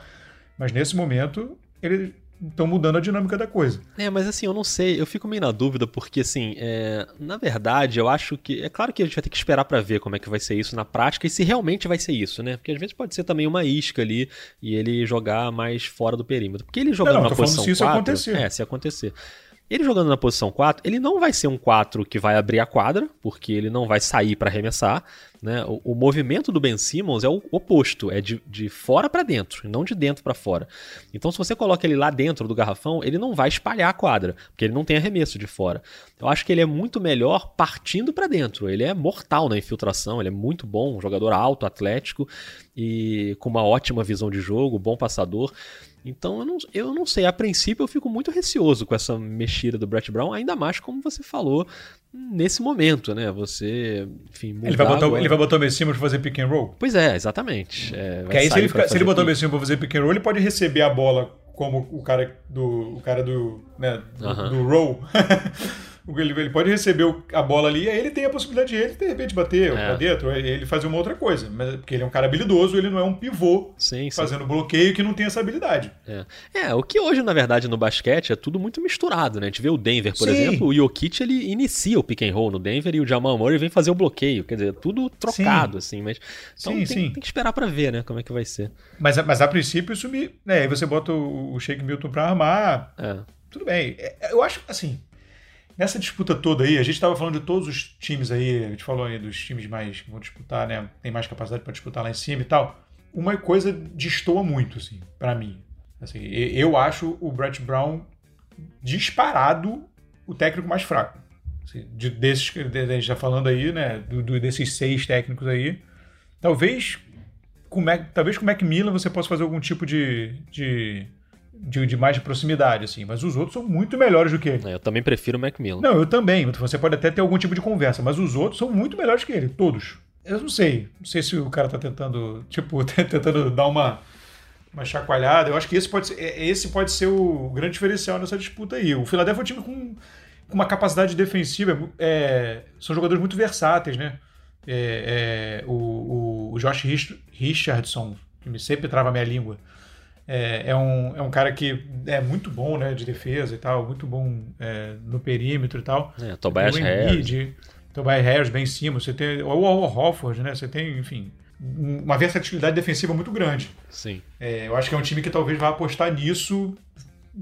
Mas nesse momento, ele estão mudando a dinâmica da coisa. É, mas assim, eu não sei, eu fico meio na dúvida, porque assim, é, na verdade, eu acho que. É claro que a gente vai ter que esperar para ver como é que vai ser isso na prática e se realmente vai ser isso, né? Porque às vezes pode ser também uma isca ali e ele jogar mais fora do perímetro. Porque ele jogando não, não, na posição se isso 4, acontecer. É, se acontecer. Ele jogando na posição 4, ele não vai ser um 4 que vai abrir a quadra, porque ele não vai sair para arremessar. Né? O, o, movimento do Ben Simmons é o oposto, é de, de fora para dentro, não de dentro para fora. Então, se você coloca ele lá dentro do garrafão, ele não vai espalhar a quadra, porque ele não tem arremesso de fora. Eu acho que ele é muito melhor partindo para dentro. Ele é mortal na infiltração, ele é muito bom, um jogador alto, atlético e com uma ótima visão de jogo, bom passador. Então eu não, eu não sei, a princípio eu fico muito receoso com essa mexida do Brett Brown, ainda mais como você falou nesse momento, né? Você, enfim, ele vai, botar, ele vai botar o Simmons pra fazer pick and roll? Pois é, exatamente. É, aí, se ele, fica, se ele botar o Simmons pra fazer pick and roll, ele pode receber a bola como o cara do, o cara do, né, do, uh -huh. do roll. Ele, ele pode receber a bola ali, aí ele tem a possibilidade de ele, de repente, bater é. pra dentro, ele fazer uma outra coisa. Mas, porque ele é um cara habilidoso, ele não é um pivô sim, fazendo sim. bloqueio que não tem essa habilidade. É. é. o que hoje, na verdade, no basquete é tudo muito misturado, né? A gente vê o Denver, por sim. exemplo, o Jokic ele inicia o pick and roll no Denver e o Jamal Murray vem fazer o bloqueio. Quer dizer, tudo trocado, assim, mas. Então sim, tem, sim. tem que esperar para ver, né? Como é que vai ser. Mas, mas a princípio isso me. Né, aí você bota o, o Shake Milton pra armar. É. Tudo bem. É, eu acho assim Nessa disputa toda aí, a gente estava falando de todos os times aí, a gente falou aí dos times mais que vão disputar, né? Tem mais capacidade para disputar lá em cima e tal. Uma coisa destoa muito, assim, para mim. Assim, eu acho o Brett Brown disparado o técnico mais fraco. Assim, de, desses que a gente está falando aí, né? Do, do, desses seis técnicos aí. Talvez com, Mac, talvez com o Macmillan você possa fazer algum tipo de, de de, de, mais de proximidade, assim. Mas os outros são muito melhores do que ele. É, eu também prefiro o Macmillan. Não, eu também. Você pode até ter algum tipo de conversa, mas os outros são muito melhores que ele, todos. Eu não sei. Não sei se o cara tá tentando, tipo, tentando dar uma, uma chacoalhada. Eu acho que esse pode, ser, é, esse pode ser o grande diferencial nessa disputa aí. O Philadelphia é um time com, com uma capacidade defensiva. É, são jogadores muito versáteis, né? É, é, o, o Josh Richardson, que me sempre trava a minha língua é, é, um, é um cara que é muito bom né, de defesa e tal, muito bom é, no perímetro e tal. É, Tobias Harris. Tobias Harris bem em cima. Você tem o Hofford, né? Você tem, enfim, uma versatilidade defensiva muito grande. Sim. É, eu acho que é um time que talvez vá apostar nisso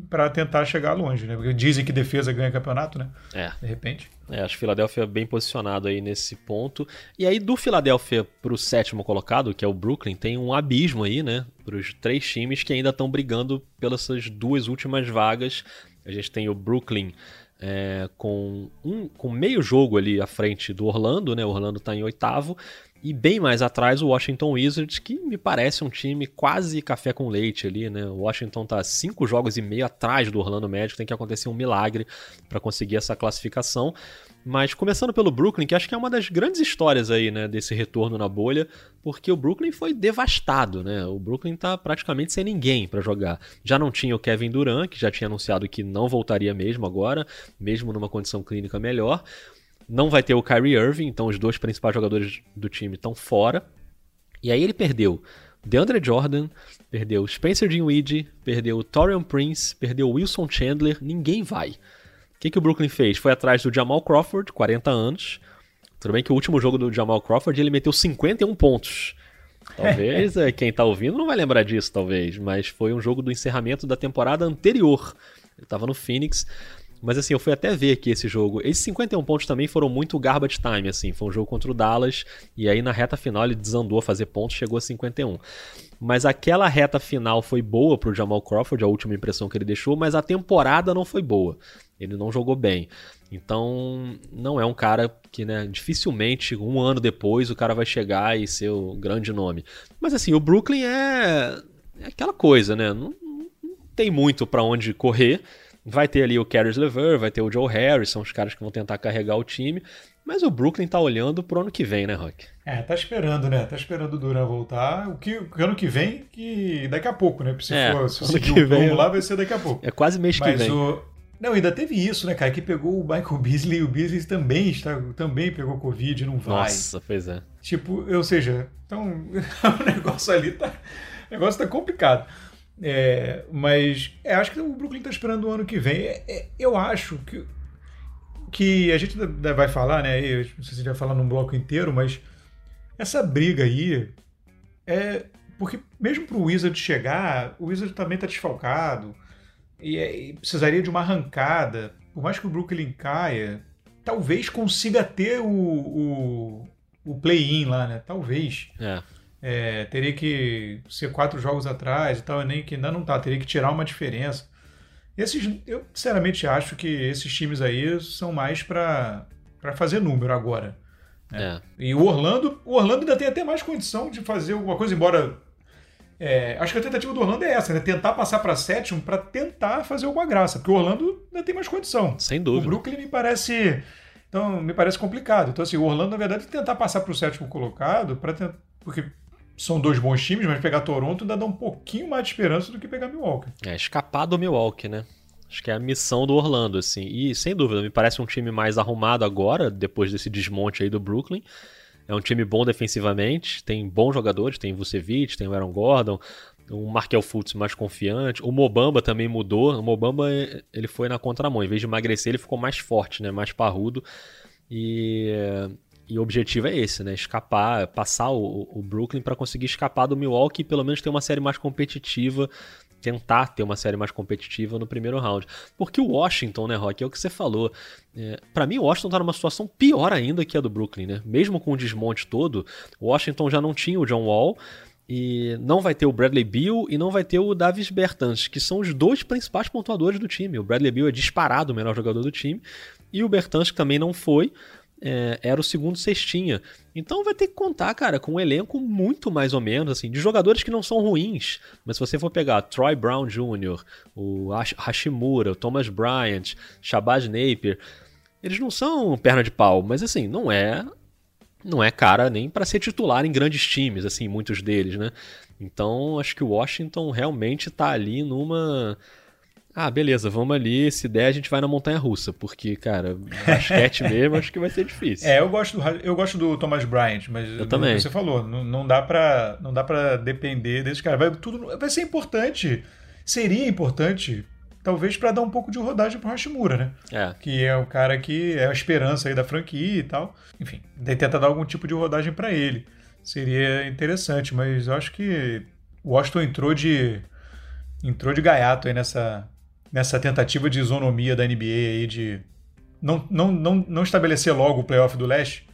para tentar chegar longe, né? Porque dizem que defesa ganha campeonato, né? É. De repente. É, acho que o Philadelphia bem posicionado aí nesse ponto. E aí, do Philadelphia pro sétimo colocado, que é o Brooklyn, tem um abismo aí, né? Para os três times que ainda estão brigando pelas duas últimas vagas. A gente tem o Brooklyn é, com, um, com meio jogo ali à frente do Orlando, né? O Orlando está em oitavo. E bem mais atrás o Washington Wizards, que me parece um time quase café com leite ali, né? O Washington tá cinco jogos e meio atrás do Orlando Magic, tem que acontecer um milagre para conseguir essa classificação. Mas começando pelo Brooklyn, que acho que é uma das grandes histórias aí, né, desse retorno na bolha, porque o Brooklyn foi devastado, né? O Brooklyn tá praticamente sem ninguém para jogar. Já não tinha o Kevin Durant, que já tinha anunciado que não voltaria mesmo agora, mesmo numa condição clínica melhor. Não vai ter o Kyrie Irving, então os dois principais jogadores do time estão fora. E aí ele perdeu DeAndre Jordan, perdeu Spencer Dinwiddie, perdeu Torian Prince, perdeu Wilson Chandler, ninguém vai que, que o Brooklyn fez? Foi atrás do Jamal Crawford, 40 anos. Tudo bem que o último jogo do Jamal Crawford ele meteu 51 pontos. Talvez é, quem tá ouvindo não vai lembrar disso, talvez, mas foi um jogo do encerramento da temporada anterior. Ele tava no Phoenix. Mas assim, eu fui até ver aqui esse jogo. Esses 51 pontos também foram muito garbage time, assim. Foi um jogo contra o Dallas. E aí na reta final ele desandou a fazer pontos, chegou a 51. Mas aquela reta final foi boa pro Jamal Crawford, a última impressão que ele deixou, mas a temporada não foi boa. Ele não jogou bem. Então, não é um cara que, né, dificilmente, um ano depois, o cara vai chegar e ser o grande nome. Mas assim, o Brooklyn é, é aquela coisa, né? Não, não tem muito para onde correr. Vai ter ali o Caris LeVer, vai ter o Joe Harris, são os caras que vão tentar carregar o time. Mas o Brooklyn tá olhando pro ano que vem, né, Rock? É, tá esperando, né? Tá esperando o Duran voltar. O que o ano que vem, que daqui a pouco, né? Se é, for se que vem, lá, vai ser daqui a pouco. É quase mês Mas que vem. O... Não, ainda teve isso, né, cara? Que pegou o Michael Beasley e o Beasley também, está, também pegou Covid, não vai. Nossa, pois é. Tipo, ou seja, então o negócio ali tá. O negócio tá complicado. É, mas é, acho que o Brooklyn tá esperando o ano que vem. É, é, eu acho que que a gente vai falar, né? Eu não sei se a gente vai falar num bloco inteiro, mas essa briga aí é porque mesmo para o Wizard chegar, o Wizard também está desfalcado e, é, e, precisaria de uma arrancada. Por mais que o Brooklyn caia, talvez consiga ter o, o, o play-in lá, né? Talvez. É. É, teria que ser quatro jogos atrás e tal, nem que ainda não tá, teria que tirar uma diferença. Esses, eu sinceramente acho que esses times aí são mais para fazer número agora. Né? É. E o Orlando, o Orlando ainda tem até mais condição de fazer alguma coisa, embora é, acho que a tentativa do Orlando é essa, né? Tentar passar para sétimo para tentar fazer alguma graça, porque o Orlando ainda tem mais condição. Sem dúvida. O Brooklyn me parece, então me parece complicado. Então assim, o Orlando na verdade tentar passar para o sétimo colocado para porque são dois bons times, mas pegar Toronto ainda dá um pouquinho mais de esperança do que pegar Milwaukee. É, escapar do Milwaukee, né? Acho que é a missão do Orlando, assim. E, sem dúvida, me parece um time mais arrumado agora, depois desse desmonte aí do Brooklyn. É um time bom defensivamente, tem bons jogadores, tem Vucevic, tem o Aaron Gordon, um Markel Fultz mais confiante. O Mobamba também mudou. O Mobamba, ele foi na contramão. Em vez de emagrecer, ele ficou mais forte, né? Mais parrudo. E e o objetivo é esse, né? Escapar, passar o, o Brooklyn para conseguir escapar do Milwaukee e pelo menos ter uma série mais competitiva, tentar ter uma série mais competitiva no primeiro round. Porque o Washington, né, Rock, é o que você falou. É, para mim, o Washington tá numa situação pior ainda que a do Brooklyn, né? Mesmo com o desmonte todo, o Washington já não tinha o John Wall. E não vai ter o Bradley Beal e não vai ter o Davis Bertans, que são os dois principais pontuadores do time. O Bradley Beal é disparado o melhor jogador do time. E o Bertans, também não foi, é, era o segundo cestinha. Então vai ter que contar, cara, com um elenco muito mais ou menos, assim, de jogadores que não são ruins. Mas se você for pegar Troy Brown Jr., o Hashimura, o Thomas Bryant, Shabazz Napier, eles não são perna de pau, mas assim, não é não é cara nem para ser titular em grandes times, assim, muitos deles, né? Então, acho que o Washington realmente tá ali numa ah, beleza, vamos ali. Se der, a gente vai na montanha russa, porque, cara, basquete mesmo acho que vai ser difícil. É, eu gosto do, eu gosto do Thomas Bryant, mas eu também. você falou, não, não dá para não dá para depender desse cara. Vai tudo vai ser importante. Seria importante, talvez para dar um pouco de rodagem pro Hashimura, né? É. Que é o cara que é a esperança aí da franquia e tal. Enfim, tenta dar algum tipo de rodagem para ele. Seria interessante, mas eu acho que o Washington entrou de entrou de gaiato aí nessa nessa tentativa de isonomia da NBA aí de não, não, não, não estabelecer logo o playoff do leste.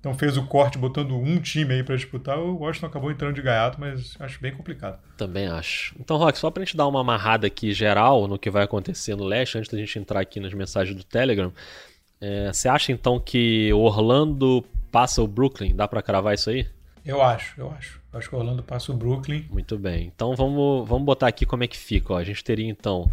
Então fez o corte botando um time aí para disputar. O Washington acabou entrando de gaiato, mas acho bem complicado. Também acho. Então, Rock, só pra gente dar uma amarrada aqui geral no que vai acontecer no leste, antes da gente entrar aqui nas mensagens do Telegram, é, você acha então que Orlando passa o Brooklyn? Dá para cravar isso aí? Eu acho, eu acho. Eu acho que o Orlando passa o Brooklyn. Muito bem. Então vamos, vamos botar aqui como é que fica. Ó. A gente teria então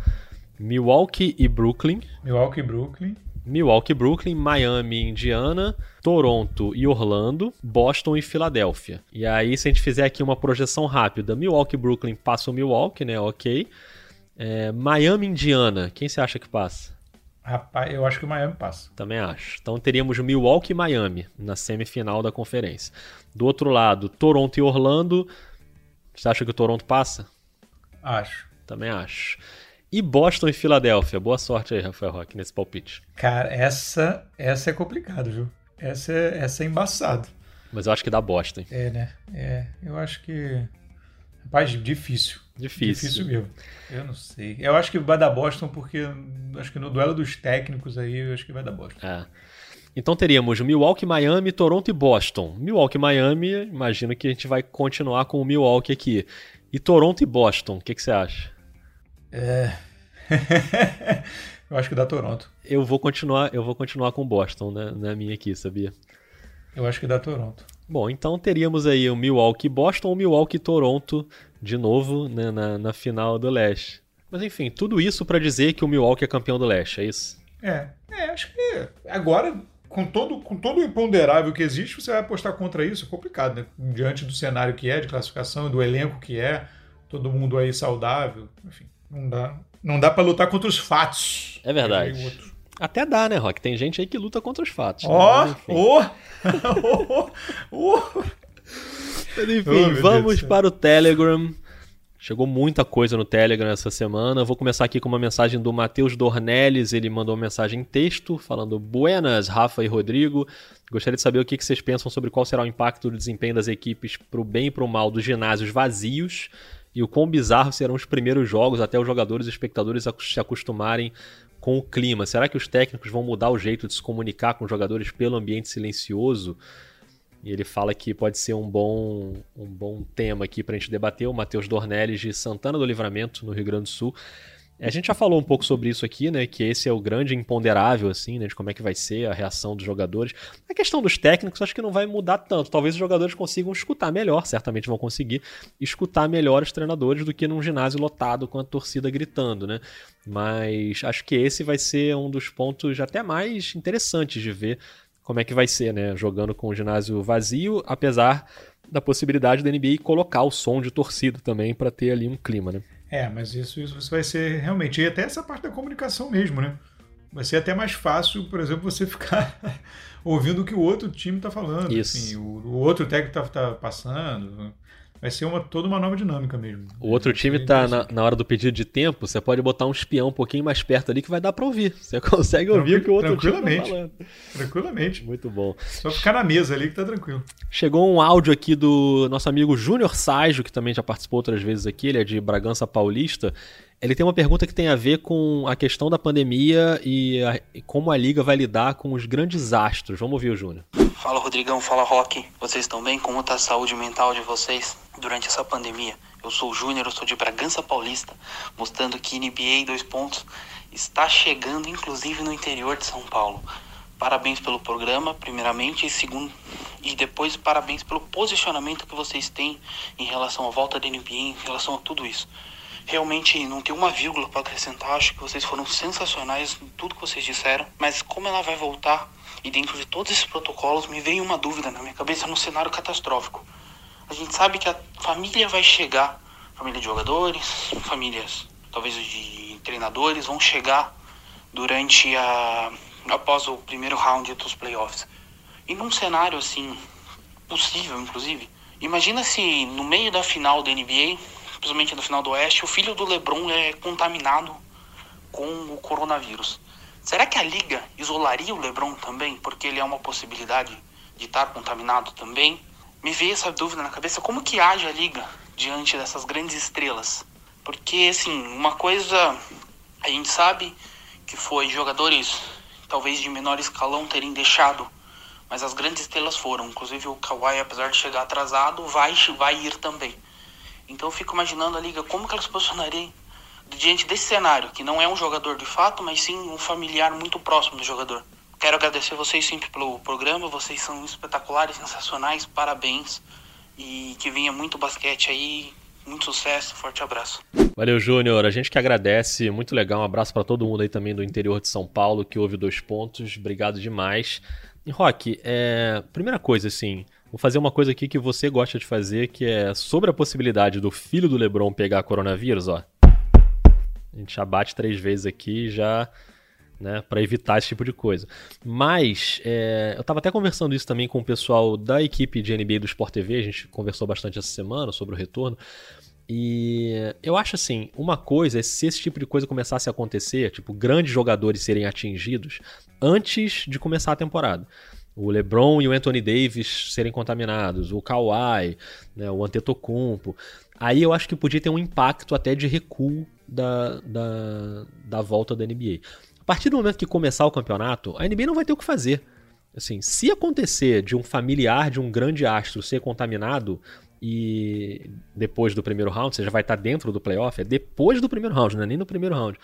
Milwaukee e Brooklyn. Milwaukee e Brooklyn. Milwaukee, Brooklyn, Miami, Indiana, Toronto e Orlando, Boston e Filadélfia. E aí, se a gente fizer aqui uma projeção rápida, Milwaukee, Brooklyn passa o Milwaukee, né? Ok. É, Miami, Indiana, quem você acha que passa? Rapaz, eu acho que o Miami passa. Também acho. Então teríamos Milwaukee e Miami na semifinal da conferência. Do outro lado, Toronto e Orlando. Você acha que o Toronto passa? Acho. Também acho. E Boston e Filadélfia. Boa sorte aí, Rafael Roque, nesse palpite. Cara, essa, essa é complicado, viu? Essa é, essa é embaçado. Mas eu acho que dá Boston. É, né? É, eu acho que. Rapaz, difícil. Difícil. Difícil mesmo. Eu não sei. Eu acho que vai dar Boston porque acho que no duelo dos técnicos aí, eu acho que vai dar Boston. É. Então teríamos Milwaukee, Miami, Toronto e Boston. Milwaukee, Miami, imagino que a gente vai continuar com o Milwaukee aqui. E Toronto e Boston, o que, que você acha? É. eu acho que dá Toronto. Eu vou continuar, eu vou continuar com Boston, né, na minha aqui, sabia? Eu acho que dá Toronto. Bom, então teríamos aí o Milwaukee Boston ou Milwaukee Toronto de novo né, na, na final do leste. Mas enfim, tudo isso para dizer que o Milwaukee é campeão do leste, é isso? É, é acho que agora com todo, com todo o imponderável que existe, você vai apostar contra isso, é complicado, né? Diante do cenário que é, de classificação, do elenco que é, todo mundo aí saudável, enfim. Não dá, não dá para lutar contra os fatos. É verdade. Até dá, né, Rock? Tem gente aí que luta contra os fatos. Ó, né? ó, ó. Enfim, oh, vamos para o Telegram. Chegou muita coisa no Telegram essa semana. Vou começar aqui com uma mensagem do Matheus Dornelles. Ele mandou uma mensagem em texto falando: Buenas, Rafa e Rodrigo. Gostaria de saber o que vocês pensam sobre qual será o impacto do desempenho das equipes para o bem e para o mal dos ginásios vazios e o quão bizarro serão os primeiros jogos até os jogadores e espectadores se acostumarem com o clima. Será que os técnicos vão mudar o jeito de se comunicar com os jogadores pelo ambiente silencioso? E ele fala que pode ser um bom, um bom tema aqui para a gente debater. O Matheus Dornelles de Santana do Livramento, no Rio Grande do Sul. A gente já falou um pouco sobre isso aqui, né? Que esse é o grande imponderável, assim, né? De como é que vai ser a reação dos jogadores. A questão dos técnicos, acho que não vai mudar tanto. Talvez os jogadores consigam escutar melhor, certamente vão conseguir escutar melhor os treinadores do que num ginásio lotado com a torcida gritando, né? Mas acho que esse vai ser um dos pontos até mais interessantes de ver como é que vai ser, né? Jogando com o ginásio vazio, apesar da possibilidade da NBA colocar o som de torcida também para ter ali um clima, né? É, mas isso, isso vai ser realmente. E até essa parte da comunicação mesmo, né? Vai ser até mais fácil, por exemplo, você ficar ouvindo o que o outro time está falando. Isso. Assim, o, o, outro técnico está tá passando vai ser uma, toda uma nova dinâmica mesmo. O outro time tá na, na, hora do pedido de tempo, você pode botar um espião um pouquinho mais perto ali que vai dar para ouvir. Você consegue ouvir o que o outro time tá falando. Tranquilamente. Muito bom. Só ficar na mesa ali que tá tranquilo. Chegou um áudio aqui do nosso amigo Júnior Ságio, que também já participou outras vezes aqui, ele é de Bragança Paulista. Ele tem uma pergunta que tem a ver com a questão da pandemia e, a, e como a liga vai lidar com os grandes astros. Vamos ouvir o Júnior. Fala Rodrigão, fala Rock. Vocês estão bem? Como está a saúde mental de vocês durante essa pandemia? Eu sou o Júnior, eu sou de Bragança Paulista, mostrando que NBA dois pontos está chegando inclusive no interior de São Paulo. Parabéns pelo programa, primeiramente, e segundo, e depois parabéns pelo posicionamento que vocês têm em relação à volta da NBA, em relação a tudo isso. Realmente não tem uma vírgula para acrescentar, acho que vocês foram sensacionais em tudo que vocês disseram, mas como ela vai voltar e dentro de todos esses protocolos me veio uma dúvida na minha cabeça num cenário catastrófico. A gente sabe que a família vai chegar, família de jogadores, famílias talvez de treinadores vão chegar durante a após o primeiro round dos playoffs. E num cenário assim possível, inclusive, imagina se no meio da final da NBA, principalmente da final do Oeste, o filho do LeBron é contaminado com o coronavírus. Será que a liga isolaria o LeBron também, porque ele é uma possibilidade de estar contaminado também? Me veio essa dúvida na cabeça, como que age a liga diante dessas grandes estrelas? Porque assim, uma coisa a gente sabe que foi jogadores talvez de menor escalão terem deixado, mas as grandes estrelas foram, inclusive o Kawhi, apesar de chegar atrasado, vai vai ir também. Então eu fico imaginando a liga como que ela se posicionaria diante desse cenário, que não é um jogador de fato, mas sim um familiar muito próximo do jogador. Quero agradecer vocês sempre pelo programa, vocês são espetaculares, sensacionais, parabéns. E que venha muito basquete aí, muito sucesso, forte abraço. Valeu, Júnior. A gente que agradece, muito legal. Um abraço para todo mundo aí também do interior de São Paulo que ouve dois pontos. Obrigado demais. E Rock, é... primeira coisa assim, vou fazer uma coisa aqui que você gosta de fazer, que é sobre a possibilidade do filho do LeBron pegar coronavírus, ó. A gente já bate três vezes aqui, já né, para evitar esse tipo de coisa. Mas é, eu estava até conversando isso também com o pessoal da equipe de NBA do Sport TV, a gente conversou bastante essa semana sobre o retorno. E eu acho assim, uma coisa é se esse tipo de coisa começasse a acontecer, tipo, grandes jogadores serem atingidos antes de começar a temporada. O LeBron e o Anthony Davis serem contaminados, o Kawhi, né, o Antetokounmpo. Aí eu acho que podia ter um impacto até de recuo da, da, da volta da NBA. A partir do momento que começar o campeonato, a NBA não vai ter o que fazer. Assim, se acontecer de um familiar de um grande astro ser contaminado e depois do primeiro round, você já vai estar dentro do playoff, é depois do primeiro round, não é nem no primeiro round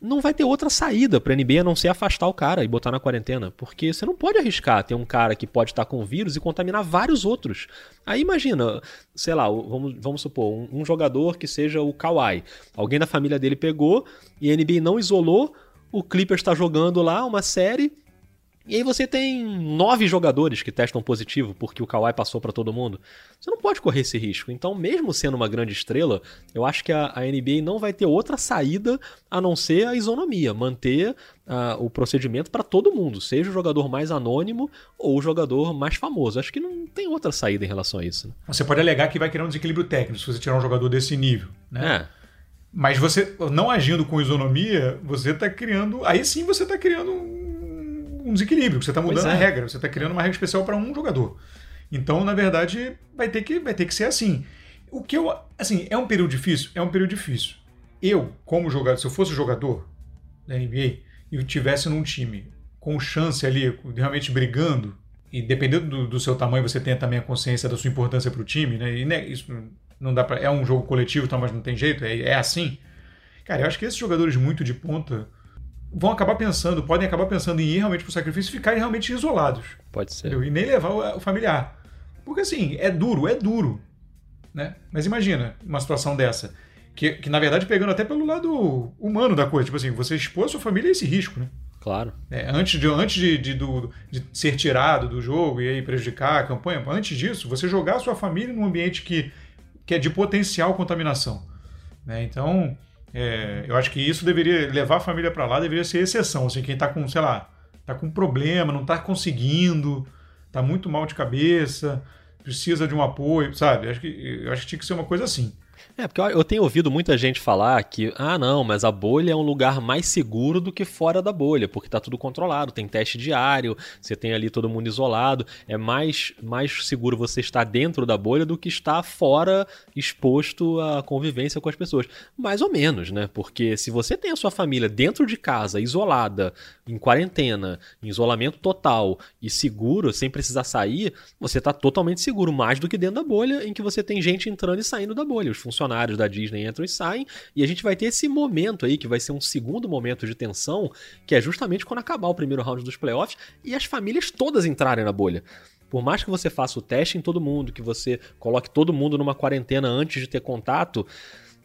não vai ter outra saída para a NBA a não ser afastar o cara e botar na quarentena. Porque você não pode arriscar ter um cara que pode estar com vírus e contaminar vários outros. Aí imagina, sei lá, vamos, vamos supor, um, um jogador que seja o Kawhi. Alguém da família dele pegou e a NBA não isolou, o Clippers está jogando lá uma série e aí você tem nove jogadores que testam positivo porque o Kawhi passou para todo mundo. Você não pode correr esse risco. Então, mesmo sendo uma grande estrela, eu acho que a, a NBA não vai ter outra saída a não ser a isonomia, manter uh, o procedimento para todo mundo, seja o jogador mais anônimo ou o jogador mais famoso. Acho que não tem outra saída em relação a isso. Né? Você pode alegar que vai criar um desequilíbrio técnico se você tirar um jogador desse nível, né? É. Mas você não agindo com isonomia, você está criando. Aí sim você está criando um um desequilíbrio, você está mudando é. a regra, você está criando uma regra especial para um jogador. Então, na verdade, vai ter que, vai ter que ser assim. O que eu. Assim, é um período difícil? É um período difícil. Eu, como jogador, se eu fosse jogador da NBA e eu tivesse num time com chance ali, realmente brigando, e dependendo do, do seu tamanho, você tem também a consciência da sua importância para o time, né? E né, isso não dá para. É um jogo coletivo, tá, mas não tem jeito, é, é assim. Cara, eu acho que esses jogadores muito de ponta vão acabar pensando, podem acabar pensando em ir realmente para o sacrifício e ficarem realmente isolados. Pode ser. Entendeu? E nem levar o, familiar. Porque assim, é duro, é duro. Né? Mas imagina uma situação dessa. Que, que na verdade pegando até pelo lado humano da coisa. Tipo assim, você expor a sua família a esse risco, né? Claro. É, antes de, antes de, de, do, de ser tirado do jogo e aí prejudicar a campanha, antes disso, você jogar a sua família num ambiente que, que é de potencial contaminação. Né? Então, é, eu acho que isso deveria levar a família para lá, deveria ser exceção. Assim, quem está com, sei lá, tá com problema, não está conseguindo, está muito mal de cabeça, precisa de um apoio, sabe? Acho que, acho que tinha que ser uma coisa assim. É, porque eu tenho ouvido muita gente falar que, ah, não, mas a bolha é um lugar mais seguro do que fora da bolha, porque tá tudo controlado, tem teste diário, você tem ali todo mundo isolado, é mais, mais seguro você estar dentro da bolha do que estar fora, exposto à convivência com as pessoas. Mais ou menos, né? Porque se você tem a sua família dentro de casa, isolada, em quarentena, em isolamento total e seguro, sem precisar sair, você está totalmente seguro, mais do que dentro da bolha, em que você tem gente entrando e saindo da bolha. Os funcionários da Disney entram e saem, e a gente vai ter esse momento aí, que vai ser um segundo momento de tensão, que é justamente quando acabar o primeiro round dos playoffs e as famílias todas entrarem na bolha. Por mais que você faça o teste em todo mundo, que você coloque todo mundo numa quarentena antes de ter contato,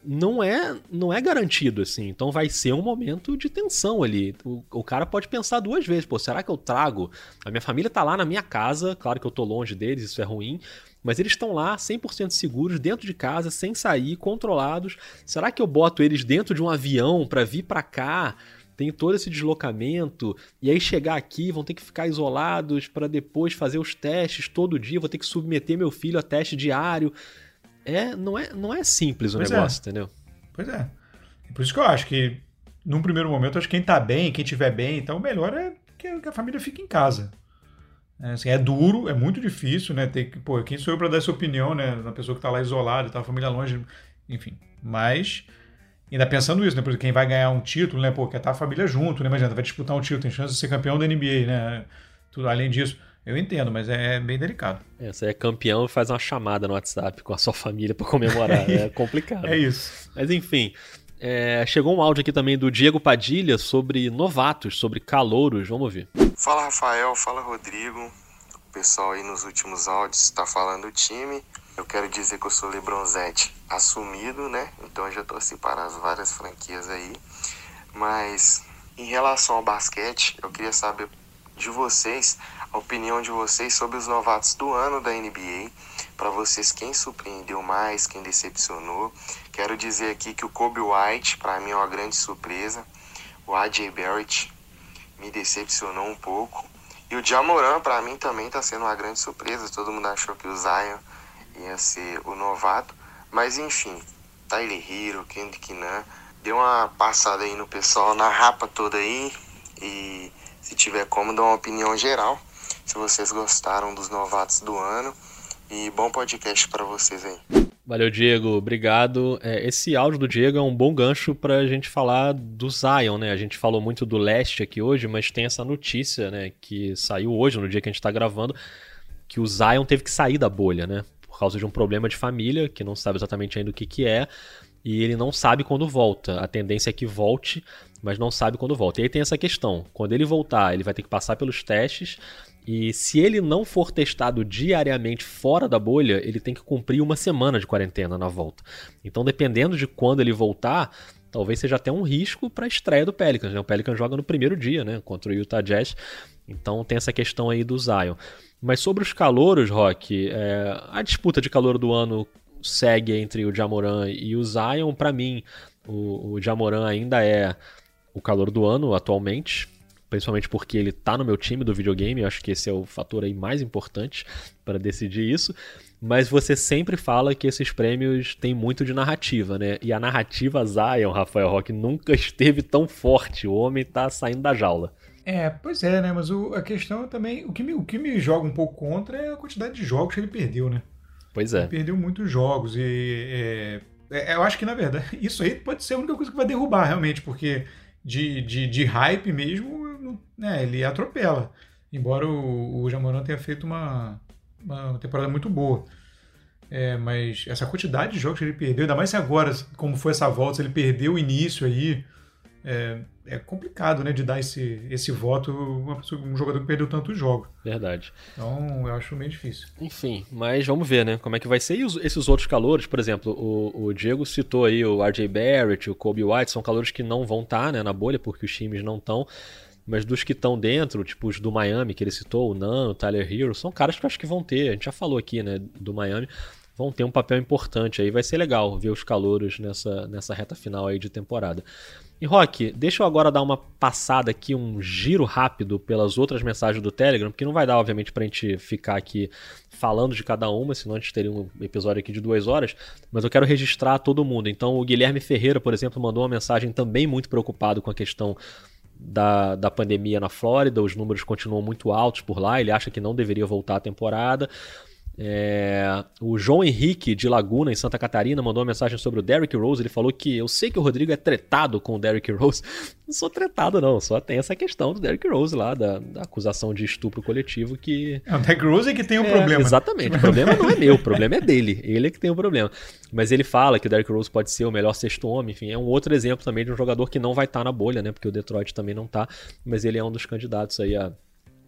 não é não é garantido assim. Então vai ser um momento de tensão ali. O, o, cara pode pensar duas vezes, pô, será que eu trago? A minha família tá lá na minha casa, claro que eu tô longe deles, isso é ruim, mas eles estão lá 100% seguros dentro de casa, sem sair, controlados. Será que eu boto eles dentro de um avião para vir para cá? Tem todo esse deslocamento e aí chegar aqui vão ter que ficar isolados para depois fazer os testes todo dia, vou ter que submeter meu filho a teste diário é, não, é, não é simples o pois é. negócio, é. entendeu? Pois é. Por isso que eu acho que, num primeiro momento, acho que quem tá bem, quem tiver bem, então o melhor é que a família fique em casa. É, assim, é duro, é muito difícil, né? Tem que, pô, quem sou eu para dar essa opinião, né? Na pessoa que tá lá isolada, tá a família longe, enfim. Mas ainda pensando isso, né? Porque quem vai ganhar um título, né? Pô, quer estar tá a família junto, né? Imagina, vai disputar um título, tem chance de ser campeão da NBA, né? Tudo além disso. Eu entendo, mas é bem delicado. É, você é campeão e faz uma chamada no WhatsApp com a sua família para comemorar. é complicado. É isso. Mas enfim. É, chegou um áudio aqui também do Diego Padilha sobre novatos, sobre calouros. Vamos ouvir. Fala Rafael, fala Rodrigo. O pessoal aí nos últimos áudios está falando do time. Eu quero dizer que eu sou Lebronzete assumido, né? Então eu já torci para as várias franquias aí. Mas em relação ao basquete, eu queria saber de vocês, a opinião de vocês sobre os novatos do ano da NBA. Para vocês, quem surpreendeu mais, quem decepcionou. Quero dizer aqui que o Kobe White, para mim, é uma grande surpresa. O AJ Barrett me decepcionou um pouco. E o Jamoran, para mim, também está sendo uma grande surpresa. Todo mundo achou que o Zion ia ser o novato. Mas, enfim, Tyler Hero, Kendrick Nunn, deu uma passada aí no pessoal, na rapa toda aí. E se tiver como, dá uma opinião geral. Se vocês gostaram dos novatos do ano. E bom podcast para vocês aí. Valeu, Diego. Obrigado. É, esse áudio do Diego é um bom gancho para a gente falar do Zion, né? A gente falou muito do leste aqui hoje, mas tem essa notícia, né? Que saiu hoje, no dia que a gente está gravando, que o Zion teve que sair da bolha, né? Por causa de um problema de família, que não sabe exatamente ainda o que, que é, e ele não sabe quando volta. A tendência é que volte, mas não sabe quando volta. E aí tem essa questão: quando ele voltar, ele vai ter que passar pelos testes e se ele não for testado diariamente fora da bolha, ele tem que cumprir uma semana de quarentena na volta. Então, dependendo de quando ele voltar, talvez seja até um risco para a estreia do Pelicans. Né? O Pelicans joga no primeiro dia, né, contra o Utah Jazz. Então tem essa questão aí do Zion. Mas sobre os calouros, Rock, é, a disputa de calor do ano segue entre o Jamoran e o Zion. Para mim, o, o Jamoran ainda é o calor do ano atualmente principalmente porque ele tá no meu time do videogame, eu acho que esse é o fator aí mais importante para decidir isso. Mas você sempre fala que esses prêmios têm muito de narrativa, né? E a narrativa Zion, Rafael Roque, nunca esteve tão forte. O homem tá saindo da jaula. É, pois é, né? Mas o, a questão também. O que, me, o que me joga um pouco contra é a quantidade de jogos que ele perdeu, né? Pois é. Ele perdeu muitos jogos. E é, é, eu acho que, na verdade, isso aí pode ser a única coisa que vai derrubar, realmente, porque de, de, de hype mesmo, né, ele atropela. Embora o, o Jamoran tenha feito uma, uma temporada muito boa. É, mas essa quantidade de jogos que ele perdeu, ainda mais se agora, como foi essa volta, se ele perdeu o início aí, é, é complicado né, de dar esse, esse voto pessoa, um jogador que perdeu tantos jogos. Verdade. Então eu acho meio difícil. Enfim, mas vamos ver né, como é que vai ser. E os, esses outros calores, por exemplo, o, o Diego citou aí o RJ Barrett, o Kobe White, são calores que não vão estar tá, né, na bolha, porque os times não estão. Mas dos que estão dentro, tipo os do Miami que ele citou, o Nano, o Tyler Hero, são caras que eu acho que vão ter, a gente já falou aqui, né, do Miami, vão ter um papel importante aí. Vai ser legal ver os calouros nessa, nessa reta final aí de temporada. E Rock, deixa eu agora dar uma passada aqui, um giro rápido pelas outras mensagens do Telegram, porque não vai dar, obviamente, pra gente ficar aqui falando de cada uma, senão a gente teria um episódio aqui de duas horas, mas eu quero registrar todo mundo. Então, o Guilherme Ferreira, por exemplo, mandou uma mensagem também muito preocupado com a questão da, da pandemia na Flórida, os números continuam muito altos por lá, ele acha que não deveria voltar a temporada. É, o João Henrique de Laguna, em Santa Catarina, mandou uma mensagem sobre o Derrick Rose. Ele falou que eu sei que o Rodrigo é tretado com o Derrick Rose. Não sou tretado, não. Só tem essa questão do Derrick Rose lá, da, da acusação de estupro coletivo que. É, o Derrick Rose é que tem o um é, problema. Exatamente. O problema não é meu, o problema é dele. Ele é que tem o um problema. Mas ele fala que o Derrick Rose pode ser o melhor sexto homem. Enfim, é um outro exemplo também de um jogador que não vai estar tá na bolha, né? Porque o Detroit também não está. Mas ele é um dos candidatos aí a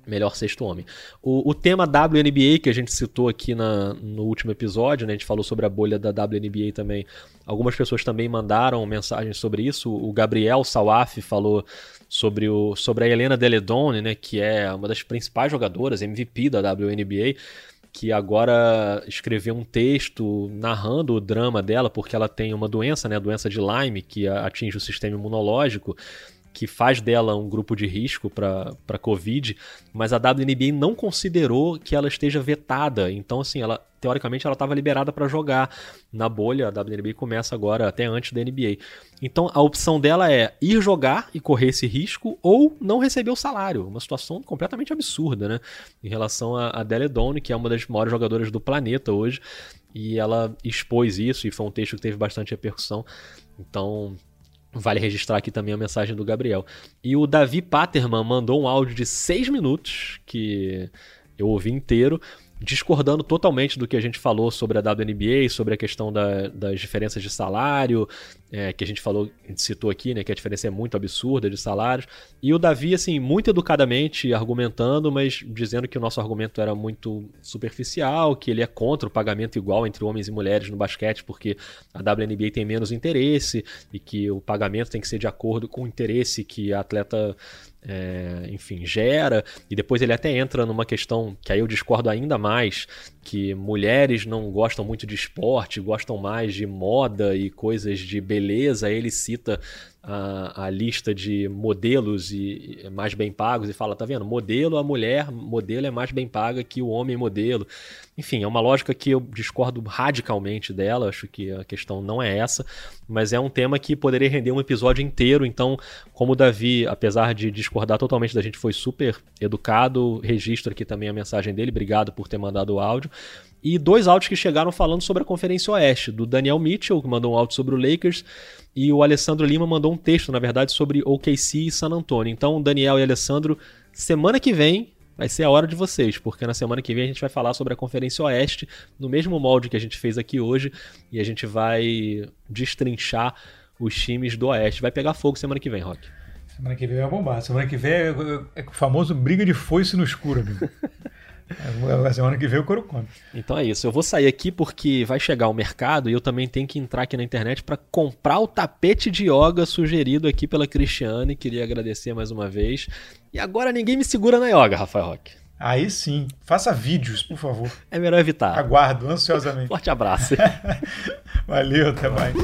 melhor sexto homem. O, o, tema WNBA que a gente citou aqui na, no último episódio, né, a gente falou sobre a bolha da WNBA também. Algumas pessoas também mandaram mensagens sobre isso. O Gabriel Sawaf falou sobre, o, sobre a Helena Deledone, né, que é uma das principais jogadoras, MVP da WNBA, que agora escreveu um texto narrando o drama dela, porque ela tem uma doença, né, a doença de Lyme, que atinge o sistema imunológico que faz dela um grupo de risco para Covid, mas a WNBA não considerou que ela esteja vetada. Então, assim, ela teoricamente ela estava liberada para jogar na bolha. A WNBA começa agora até antes da NBA. Então, a opção dela é ir jogar e correr esse risco ou não receber o salário. Uma situação completamente absurda, né? Em relação a, a Deledone, que é uma das maiores jogadoras do planeta hoje. E ela expôs isso e foi um texto que teve bastante repercussão. Então, Vale registrar aqui também a mensagem do Gabriel. E o Davi Paterman mandou um áudio de 6 minutos, que eu ouvi inteiro, discordando totalmente do que a gente falou sobre a WNBA, sobre a questão da, das diferenças de salário, é, que a gente falou, a gente citou aqui, né, que a diferença é muito absurda de salários. E o Davi, assim, muito educadamente argumentando, mas dizendo que o nosso argumento era muito superficial, que ele é contra o pagamento igual entre homens e mulheres no basquete, porque a WNBA tem menos interesse e que o pagamento tem que ser de acordo com o interesse que a atleta é, enfim, gera, e depois ele até entra numa questão que aí eu discordo ainda mais, que mulheres não gostam muito de esporte, gostam mais de moda e coisas de beleza, ele cita a, a, lista de modelos e, e mais bem pagos e fala, tá vendo? Modelo, a mulher modelo é mais bem paga que o homem modelo. Enfim, é uma lógica que eu discordo radicalmente dela, acho que a questão não é essa, mas é um tema que poderia render um episódio inteiro, então, como o Davi, apesar de discordar totalmente da gente, foi super educado, registro aqui também a mensagem dele, obrigado por ter mandado o áudio. E dois áudios que chegaram falando sobre a Conferência Oeste, do Daniel Mitchell, que mandou um áudio sobre o Lakers, e o Alessandro Lima mandou um texto, na verdade, sobre OKC e San Antonio. Então, Daniel e Alessandro, semana que vem vai ser a hora de vocês, porque na semana que vem a gente vai falar sobre a Conferência Oeste, no mesmo molde que a gente fez aqui hoje, e a gente vai destrinchar os times do Oeste. Vai pegar fogo semana que vem, Rock. Semana que vem vai bombar. Semana que vem é, é, é o famoso briga de foice no escuro, amigo. A semana que vem o couro come. Então é isso. Eu vou sair aqui porque vai chegar o mercado e eu também tenho que entrar aqui na internet para comprar o tapete de yoga sugerido aqui pela Cristiane. Queria agradecer mais uma vez. E agora ninguém me segura na yoga, Rafael Roque. Aí sim. Faça vídeos, por favor. É melhor evitar. Aguardo ansiosamente. Forte abraço. Valeu, até mais.